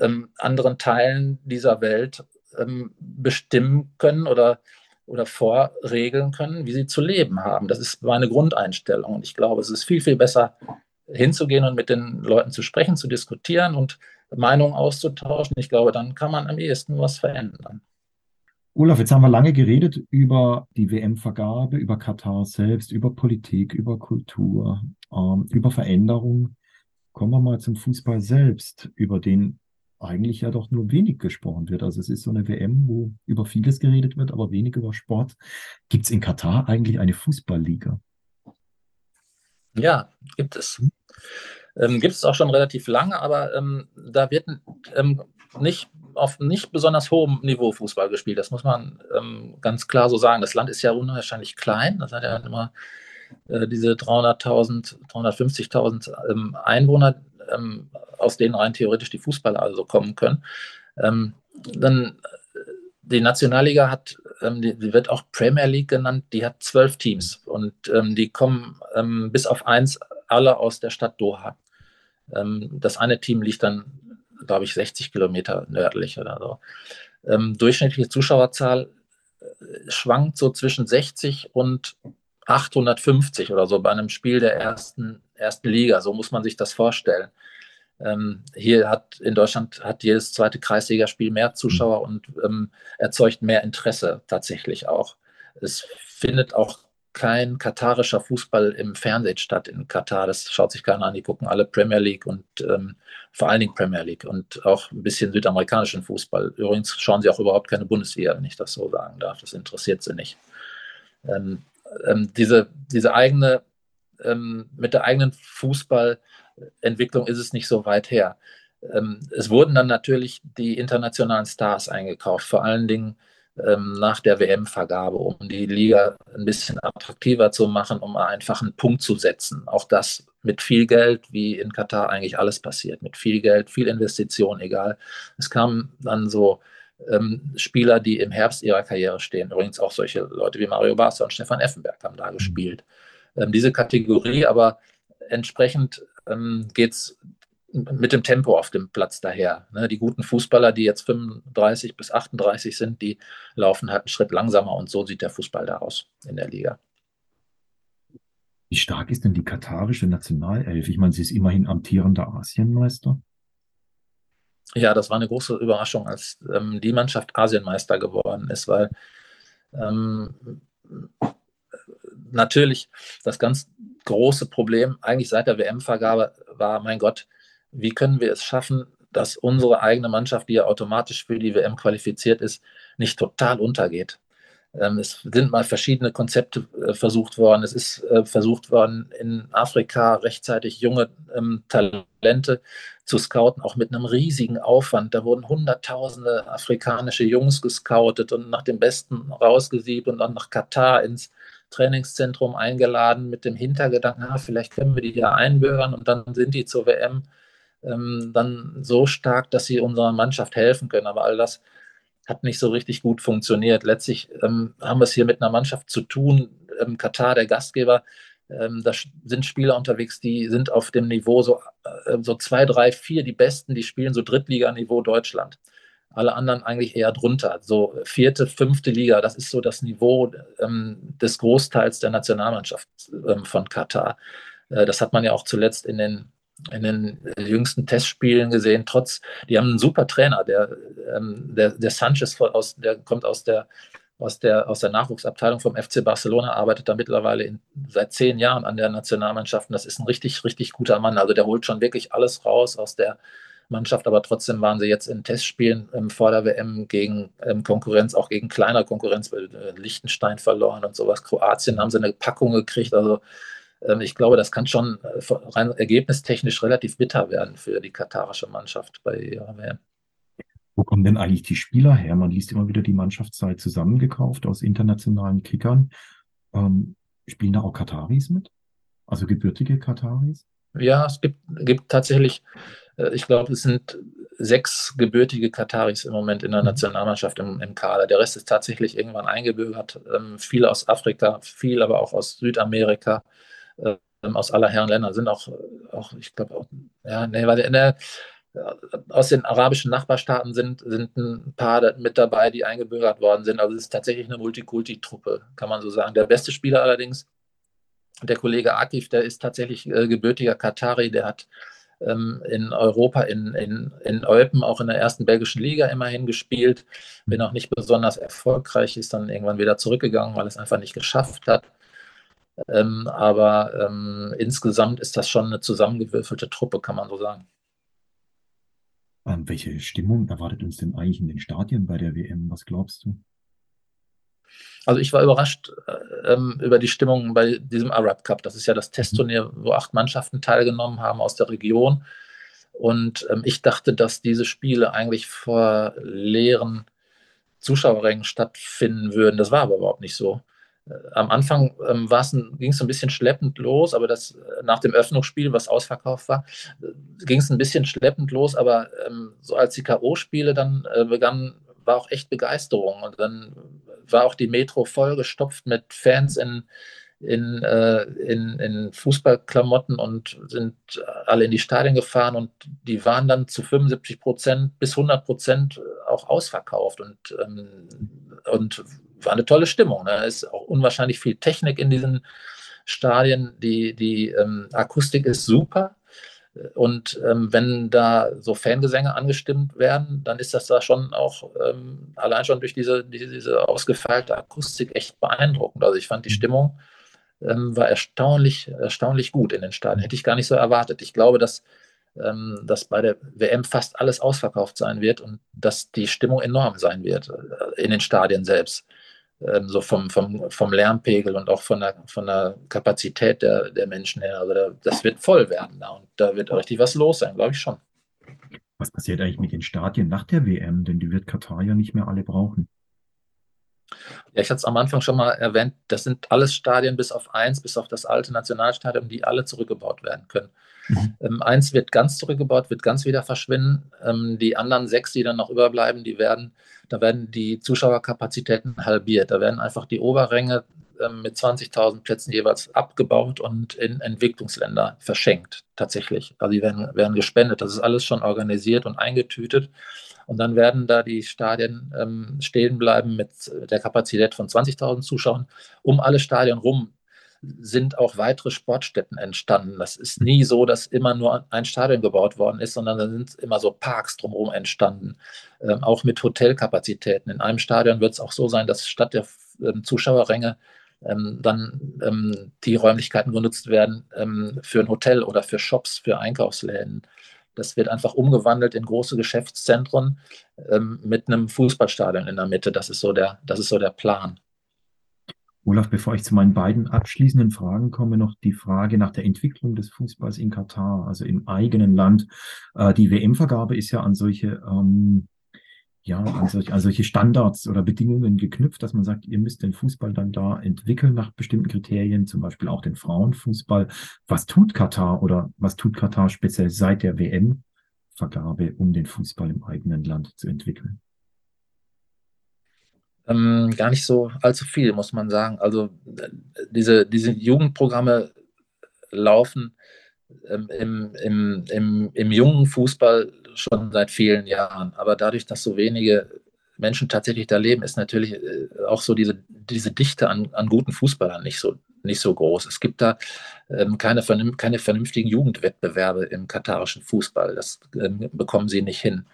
ähm, anderen Teilen dieser Welt ähm, bestimmen können oder, oder vorregeln können, wie sie zu leben haben. Das ist meine Grundeinstellung und ich glaube, es ist viel, viel besser, hinzugehen und mit den Leuten zu sprechen, zu diskutieren und Meinungen auszutauschen. Ich glaube, dann kann man am ehesten was verändern. Olaf, jetzt haben wir lange geredet über die WM-Vergabe, über Katar selbst, über Politik, über Kultur, ähm, über Veränderung. Kommen wir mal zum Fußball selbst, über den eigentlich ja doch nur wenig gesprochen wird. Also es ist so eine WM, wo über vieles geredet wird, aber wenig über Sport. Gibt es in Katar eigentlich eine Fußballliga? Ja, gibt es. Ähm, gibt es auch schon relativ lange, aber ähm, da wird ähm, nicht auf nicht besonders hohem Niveau Fußball gespielt. Das muss man ähm, ganz klar so sagen. Das Land ist ja unwahrscheinlich klein. Das hat ja immer äh, diese 300.000, 350.000 ähm, Einwohner, ähm, aus denen rein theoretisch die Fußballer also kommen können. dann äh, die Nationalliga hat ähm, die, die, wird auch Premier League genannt, die hat zwölf Teams und ähm, die kommen ähm, bis auf eins alle aus der Stadt Doha. Ähm, das eine Team liegt dann, glaube ich, 60 Kilometer nördlich oder so. Ähm, durchschnittliche Zuschauerzahl äh, schwankt so zwischen 60 und 850 oder so bei einem Spiel der ersten, ersten Liga. So muss man sich das vorstellen. Ähm, hier hat in Deutschland hat jedes zweite Kreisligaspiel mehr Zuschauer mhm. und ähm, erzeugt mehr Interesse tatsächlich auch. Es findet auch kein katarischer Fußball im Fernsehen statt in Katar. Das schaut sich keiner an. Die gucken alle Premier League und ähm, vor allen Dingen Premier League und auch ein bisschen südamerikanischen Fußball. Übrigens schauen sie auch überhaupt keine Bundesliga, wenn ich das so sagen darf. Das interessiert sie nicht. Ähm, ähm, diese, diese eigene, ähm, mit der eigenen Fußballentwicklung ist es nicht so weit her. Ähm, es wurden dann natürlich die internationalen Stars eingekauft, vor allen Dingen ähm, nach der WM-Vergabe, um die Liga ein bisschen attraktiver zu machen, um einfach einen Punkt zu setzen. Auch das mit viel Geld, wie in Katar eigentlich alles passiert, mit viel Geld, viel Investition, egal. Es kamen dann so ähm, Spieler, die im Herbst ihrer Karriere stehen. Übrigens auch solche Leute wie Mario Barca und Stefan Effenberg haben da gespielt. Ähm, diese Kategorie, aber entsprechend ähm, geht es mit dem Tempo auf dem Platz daher. Ne, die guten Fußballer, die jetzt 35 bis 38 sind, die laufen halt einen Schritt langsamer und so sieht der Fußball da aus in der Liga. Wie stark ist denn die katarische Nationalelf? Ich meine, sie ist immerhin amtierender Asienmeister. Ja, das war eine große Überraschung, als ähm, die Mannschaft Asienmeister geworden ist, weil ähm, natürlich das ganz große Problem eigentlich seit der WM-Vergabe war, mein Gott, wie können wir es schaffen, dass unsere eigene Mannschaft, die ja automatisch für die WM qualifiziert ist, nicht total untergeht. Ähm, es sind mal verschiedene Konzepte äh, versucht worden. Es ist äh, versucht worden, in Afrika rechtzeitig junge ähm, Talente zu scouten, auch mit einem riesigen Aufwand. Da wurden hunderttausende afrikanische Jungs gescoutet und nach dem Besten rausgesiebt und dann nach Katar ins Trainingszentrum eingeladen mit dem Hintergedanken, ah, vielleicht können wir die ja einbürgern und dann sind die zur WM ähm, dann so stark, dass sie unserer Mannschaft helfen können. Aber all das hat nicht so richtig gut funktioniert. Letztlich ähm, haben wir es hier mit einer Mannschaft zu tun. Ähm, Katar, der Gastgeber, ähm, da sind Spieler unterwegs, die sind auf dem Niveau so, äh, so zwei, drei, vier, die Besten, die spielen so Drittliganiveau Deutschland. Alle anderen eigentlich eher drunter. So vierte, fünfte Liga, das ist so das Niveau ähm, des Großteils der Nationalmannschaft ähm, von Katar. Äh, das hat man ja auch zuletzt in den in den jüngsten Testspielen gesehen, trotz, die haben einen super Trainer, der, ähm, der, der Sanchez aus, der kommt aus der, aus der, aus der Nachwuchsabteilung vom FC Barcelona, arbeitet da mittlerweile in, seit zehn Jahren an der Nationalmannschaft und das ist ein richtig, richtig guter Mann. Also der holt schon wirklich alles raus aus der Mannschaft, aber trotzdem waren sie jetzt in Testspielen ähm, vor der WM gegen ähm, Konkurrenz, auch gegen kleiner Konkurrenz, weil äh, Liechtenstein verloren und sowas. Kroatien haben sie eine Packung gekriegt, also ich glaube, das kann schon äh, rein ergebnistechnisch relativ bitter werden für die katarische Mannschaft bei ihrer WM. Wo kommen denn eigentlich die Spieler her? Man liest immer wieder, die Mannschaft sei zusammengekauft aus internationalen Kickern. Ähm, spielen da auch Kataris mit? Also gebürtige Kataris? Ja, es gibt, gibt tatsächlich, äh, ich glaube, es sind sechs gebürtige Kataris im Moment in der mhm. Nationalmannschaft im, im Kader. Der Rest ist tatsächlich irgendwann eingebürgert. Ähm, viel aus Afrika, viel aber auch aus Südamerika ähm, aus aller Herren Länder sind auch, auch ich glaube, ja, nee, weil der, aus den arabischen Nachbarstaaten sind, sind ein paar mit dabei, die eingebürgert worden sind. Also es ist tatsächlich eine Multikulti-Truppe, kann man so sagen. Der beste Spieler allerdings, der Kollege Akif, der ist tatsächlich äh, gebürtiger Katari, der hat ähm, in Europa, in, in, in Eupen, auch in der ersten belgischen Liga immerhin gespielt. Wenn auch nicht besonders erfolgreich, ist dann irgendwann wieder zurückgegangen, weil es einfach nicht geschafft hat. Ähm, aber ähm, insgesamt ist das schon eine zusammengewürfelte Truppe, kann man so sagen. Ähm, welche Stimmung erwartet uns denn eigentlich in den Stadien bei der WM? Was glaubst du? Also ich war überrascht äh, ähm, über die Stimmung bei diesem Arab Cup. Das ist ja das mhm. Testturnier, wo acht Mannschaften teilgenommen haben aus der Region. Und ähm, ich dachte, dass diese Spiele eigentlich vor leeren Zuschauerrängen stattfinden würden. Das war aber überhaupt nicht so. Am Anfang ähm, ging es ein bisschen schleppend los, aber das äh, nach dem Öffnungsspiel, was ausverkauft war, äh, ging es ein bisschen schleppend los, aber ähm, so als die K.O.-Spiele dann äh, begannen, war auch echt Begeisterung. Und dann war auch die Metro vollgestopft mit Fans in, in, äh, in, in Fußballklamotten und sind alle in die Stadien gefahren und die waren dann zu 75 Prozent bis 100 Prozent auch ausverkauft und, ähm, und war eine tolle Stimmung. Ne? Es ist auch unwahrscheinlich viel Technik in diesen Stadien. Die, die ähm, Akustik ist super. Und ähm, wenn da so Fangesänge angestimmt werden, dann ist das da schon auch ähm, allein schon durch diese, diese, diese, ausgefeilte Akustik echt beeindruckend. Also ich fand die mhm. Stimmung ähm, war erstaunlich, erstaunlich gut in den Stadien. Hätte ich gar nicht so erwartet. Ich glaube, dass, ähm, dass bei der WM fast alles ausverkauft sein wird und dass die Stimmung enorm sein wird äh, in den Stadien selbst so vom, vom, vom Lärmpegel und auch von der, von der Kapazität der, der Menschen her. Also da, das wird voll werden da und da wird richtig was los sein, glaube ich schon. Was passiert eigentlich mit den Stadien nach der WM? Denn die wird Katar ja nicht mehr alle brauchen. Ja, ich hatte es am Anfang schon mal erwähnt, das sind alles Stadien bis auf eins, bis auf das alte Nationalstadion, die alle zurückgebaut werden können. Mhm. Ähm, eins wird ganz zurückgebaut, wird ganz wieder verschwinden. Ähm, die anderen sechs, die dann noch überbleiben, die werden, da werden die Zuschauerkapazitäten halbiert. Da werden einfach die Oberränge mit 20.000 Plätzen jeweils abgebaut und in Entwicklungsländer verschenkt, tatsächlich. Also die werden, werden gespendet. Das ist alles schon organisiert und eingetütet. Und dann werden da die Stadien ähm, stehen bleiben mit der Kapazität von 20.000 Zuschauern. Um alle Stadien rum sind auch weitere Sportstätten entstanden. Das ist nie so, dass immer nur ein Stadion gebaut worden ist, sondern da sind immer so Parks drumherum entstanden, ähm, auch mit Hotelkapazitäten. In einem Stadion wird es auch so sein, dass statt der ähm, Zuschauerränge ähm, dann ähm, die Räumlichkeiten genutzt werden ähm, für ein Hotel oder für Shops, für Einkaufsläden. Das wird einfach umgewandelt in große Geschäftszentren ähm, mit einem Fußballstadion in der Mitte. Das ist so der, das ist so der Plan. Olaf, bevor ich zu meinen beiden abschließenden Fragen komme, noch die Frage nach der Entwicklung des Fußballs in Katar, also im eigenen Land. Äh, die WM-Vergabe ist ja an solche, ähm, ja, an solche, an solche Standards oder Bedingungen geknüpft, dass man sagt, ihr müsst den Fußball dann da entwickeln nach bestimmten Kriterien, zum Beispiel auch den Frauenfußball. Was tut Katar oder was tut Katar speziell seit der WM-Vergabe, um den Fußball im eigenen Land zu entwickeln? Ähm, gar nicht so allzu viel, muss man sagen. Also diese, diese Jugendprogramme laufen ähm, im, im, im, im jungen Fußball schon seit vielen Jahren. Aber dadurch, dass so wenige Menschen tatsächlich da leben, ist natürlich äh, auch so diese, diese Dichte an, an guten Fußballern nicht so, nicht so groß. Es gibt da ähm, keine, keine vernünftigen Jugendwettbewerbe im katarischen Fußball. Das ähm, bekommen sie nicht hin.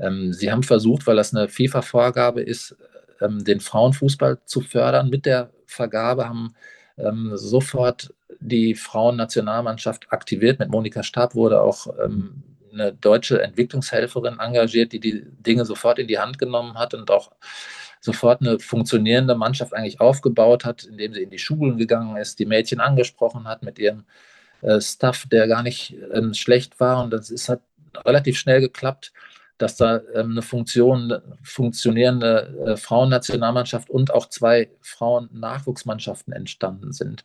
Ähm, sie haben versucht, weil das eine FIFA-Vorgabe ist, ähm, den Frauenfußball zu fördern. Mit der Vergabe haben ähm, sofort die Frauennationalmannschaft aktiviert. Mit Monika Stab wurde auch ähm, eine deutsche Entwicklungshelferin engagiert, die die Dinge sofort in die Hand genommen hat und auch sofort eine funktionierende Mannschaft eigentlich aufgebaut hat, indem sie in die Schulen gegangen ist, die Mädchen angesprochen hat mit ihrem äh, Staff, der gar nicht äh, schlecht war. Und das ist, hat relativ schnell geklappt dass da ähm, eine Funktion, funktionierende äh, Frauennationalmannschaft und auch zwei Frauen-Nachwuchsmannschaften entstanden sind.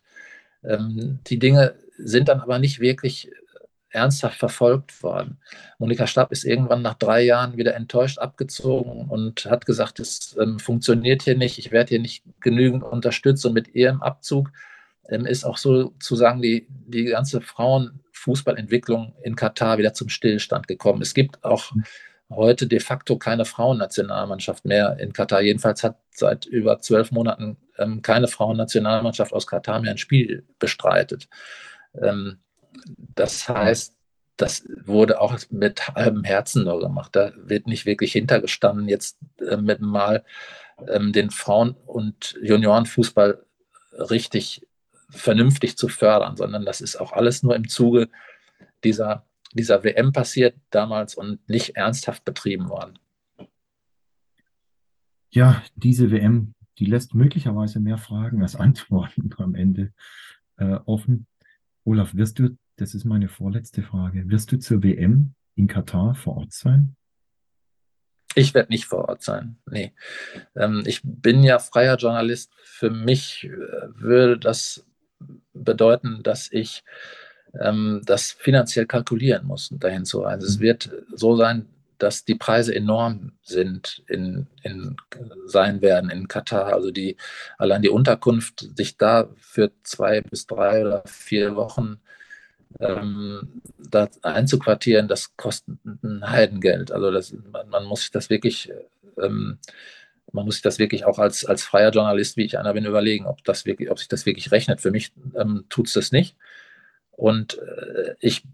Ähm, die Dinge sind dann aber nicht wirklich ernsthaft verfolgt worden. Monika Stab ist irgendwann nach drei Jahren wieder enttäuscht abgezogen und hat gesagt, es ähm, funktioniert hier nicht, ich werde hier nicht genügend unterstützt und mit ihrem Abzug ähm, ist auch sozusagen die, die ganze Frauenfußballentwicklung in Katar wieder zum Stillstand gekommen. Es gibt auch heute de facto keine Frauennationalmannschaft mehr in Katar. Jedenfalls hat seit über zwölf Monaten ähm, keine Frauennationalmannschaft aus Katar mehr ein Spiel bestreitet. Ähm, das heißt, das wurde auch mit halbem Herzen nur gemacht. Da wird nicht wirklich hintergestanden, jetzt äh, mit mal ähm, den Frauen- und Juniorenfußball richtig vernünftig zu fördern, sondern das ist auch alles nur im Zuge dieser dieser WM passiert damals und nicht ernsthaft betrieben worden. Ja, diese WM, die lässt möglicherweise mehr Fragen als Antworten am Ende äh, offen. Olaf, wirst du, das ist meine vorletzte Frage, wirst du zur WM in Katar vor Ort sein? Ich werde nicht vor Ort sein. Nee. Ähm, ich bin ja freier Journalist. Für mich äh, würde das bedeuten, dass ich ähm, das finanziell kalkulieren muss, dahin zu reisen. Es mhm. wird so sein, dass die Preise enorm sind in, in sein werden in Katar. Also die allein die Unterkunft, sich da für zwei bis drei oder vier Wochen ähm, da einzuquartieren, das kostet ein Heidengeld. Also das, man, man muss sich das wirklich ähm, man muss sich das wirklich auch als, als freier Journalist, wie ich einer bin, überlegen, ob, das wirklich, ob sich das wirklich rechnet. Für mich ähm, tut es das nicht. Und äh, ich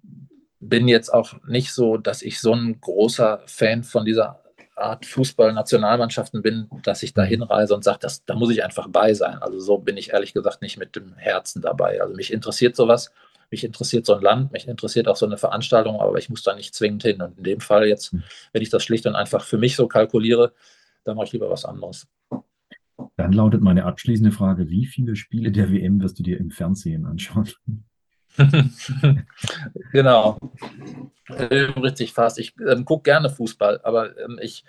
bin jetzt auch nicht so, dass ich so ein großer Fan von dieser Art Fußball-Nationalmannschaften bin, dass ich da mhm. hinreise und sage, da muss ich einfach bei sein. Also so bin ich ehrlich gesagt nicht mit dem Herzen dabei. Also mich interessiert sowas, mich interessiert so ein Land, mich interessiert auch so eine Veranstaltung, aber ich muss da nicht zwingend hin. Und in dem Fall jetzt, mhm. wenn ich das schlicht und einfach für mich so kalkuliere, dann mache ich lieber was anderes. Dann lautet meine abschließende Frage, wie viele Spiele der WM wirst du dir im Fernsehen anschauen? genau. Richtig fast. Ich ähm, gucke gerne Fußball, aber ähm, ich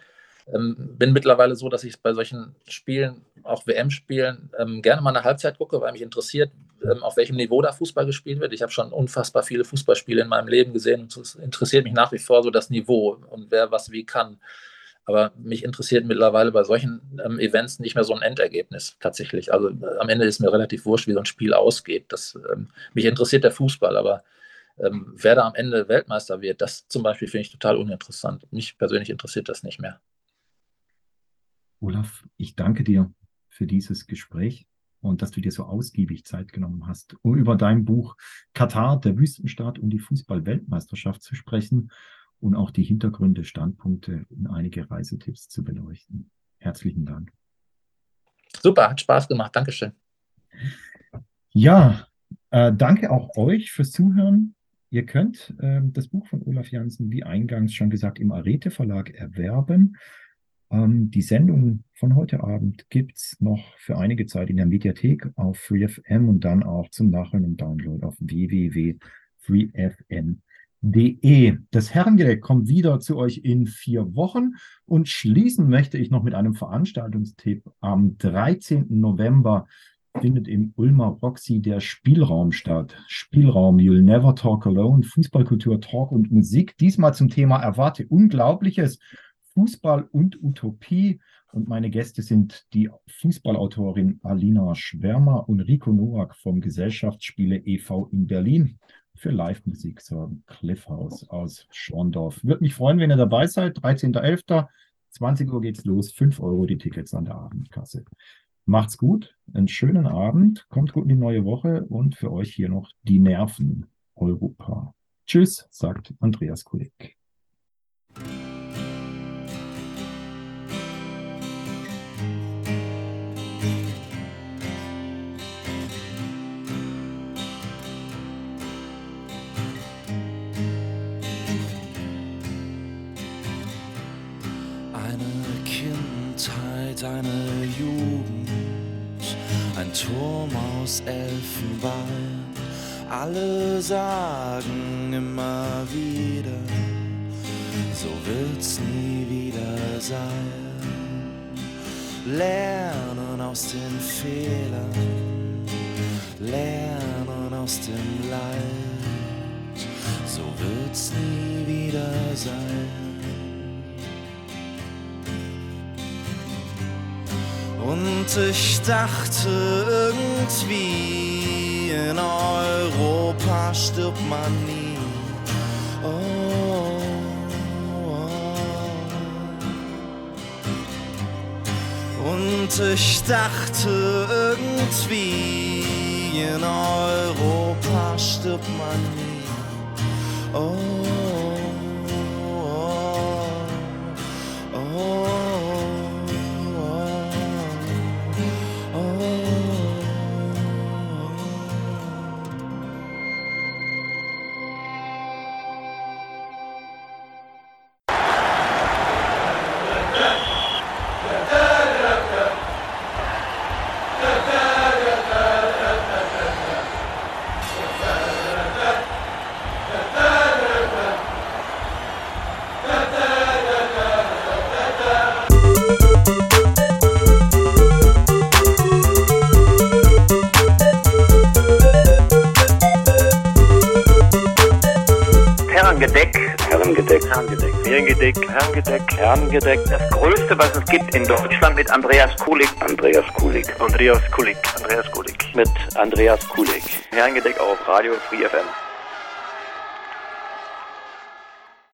ähm, bin mittlerweile so, dass ich bei solchen Spielen, auch WM-Spielen, ähm, gerne mal eine Halbzeit gucke, weil mich interessiert, ähm, auf welchem Niveau da Fußball gespielt wird. Ich habe schon unfassbar viele Fußballspiele in meinem Leben gesehen und es interessiert mich nach wie vor so das Niveau und wer was wie kann. Aber mich interessiert mittlerweile bei solchen ähm, Events nicht mehr so ein Endergebnis tatsächlich. Also äh, am Ende ist mir relativ wurscht, wie so ein Spiel ausgeht. Das, ähm, mich interessiert der Fußball, aber ähm, wer da am Ende Weltmeister wird, das zum Beispiel finde ich total uninteressant. Mich persönlich interessiert das nicht mehr. Olaf, ich danke dir für dieses Gespräch und dass du dir so ausgiebig Zeit genommen hast, um über dein Buch Katar, der Wüstenstaat und die Fußball-Weltmeisterschaft zu sprechen und auch die Hintergründe, Standpunkte und einige Reisetipps zu beleuchten. Herzlichen Dank. Super, hat Spaß gemacht. Dankeschön. Ja, äh, danke auch euch fürs Zuhören. Ihr könnt äh, das Buch von Olaf Janssen, wie eingangs schon gesagt, im Arete Verlag erwerben. Ähm, die Sendung von heute Abend gibt es noch für einige Zeit in der Mediathek auf FreeFM und dann auch zum Nachhören und Download auf www.freefm.de De. Das Herrengedeck kommt wieder zu euch in vier Wochen und schließen möchte ich noch mit einem Veranstaltungstipp. Am 13. November findet im Ulmer Roxy der Spielraum statt. Spielraum, You'll Never Talk Alone, Fußballkultur, Talk und Musik. Diesmal zum Thema Erwarte Unglaubliches, Fußball und Utopie. Und meine Gäste sind die Fußballautorin Alina Schwärmer und Rico Nowak vom Gesellschaftsspiele e.V. in Berlin für Live-Musik sorgen. Cliffhouse aus Schorndorf. Würde mich freuen, wenn ihr dabei seid. 13.11. 20 Uhr geht's los. 5 Euro die Tickets an der Abendkasse. Macht's gut, einen schönen Abend, kommt gut in die neue Woche und für euch hier noch die Nerven Europa. Tschüss, sagt Andreas Kulik. Deine Jugend, ein Turm aus Elfenbein. Alle sagen immer wieder, so wird's nie wieder sein. Lernen aus den Fehlern, lernen aus dem Leid, so wird's nie wieder sein. Und ich dachte irgendwie, in Europa stirbt man nie. Oh, oh. Und ich dachte irgendwie, in Europa stirbt man nie. Oh. Herrengedeck. Das größte, was es gibt in Deutschland mit Andreas Kulik. Andreas Kulik. Andreas Kulik. Andreas Kulik. Mit Andreas Kulik. Herrengedeck auf Radio Free FM.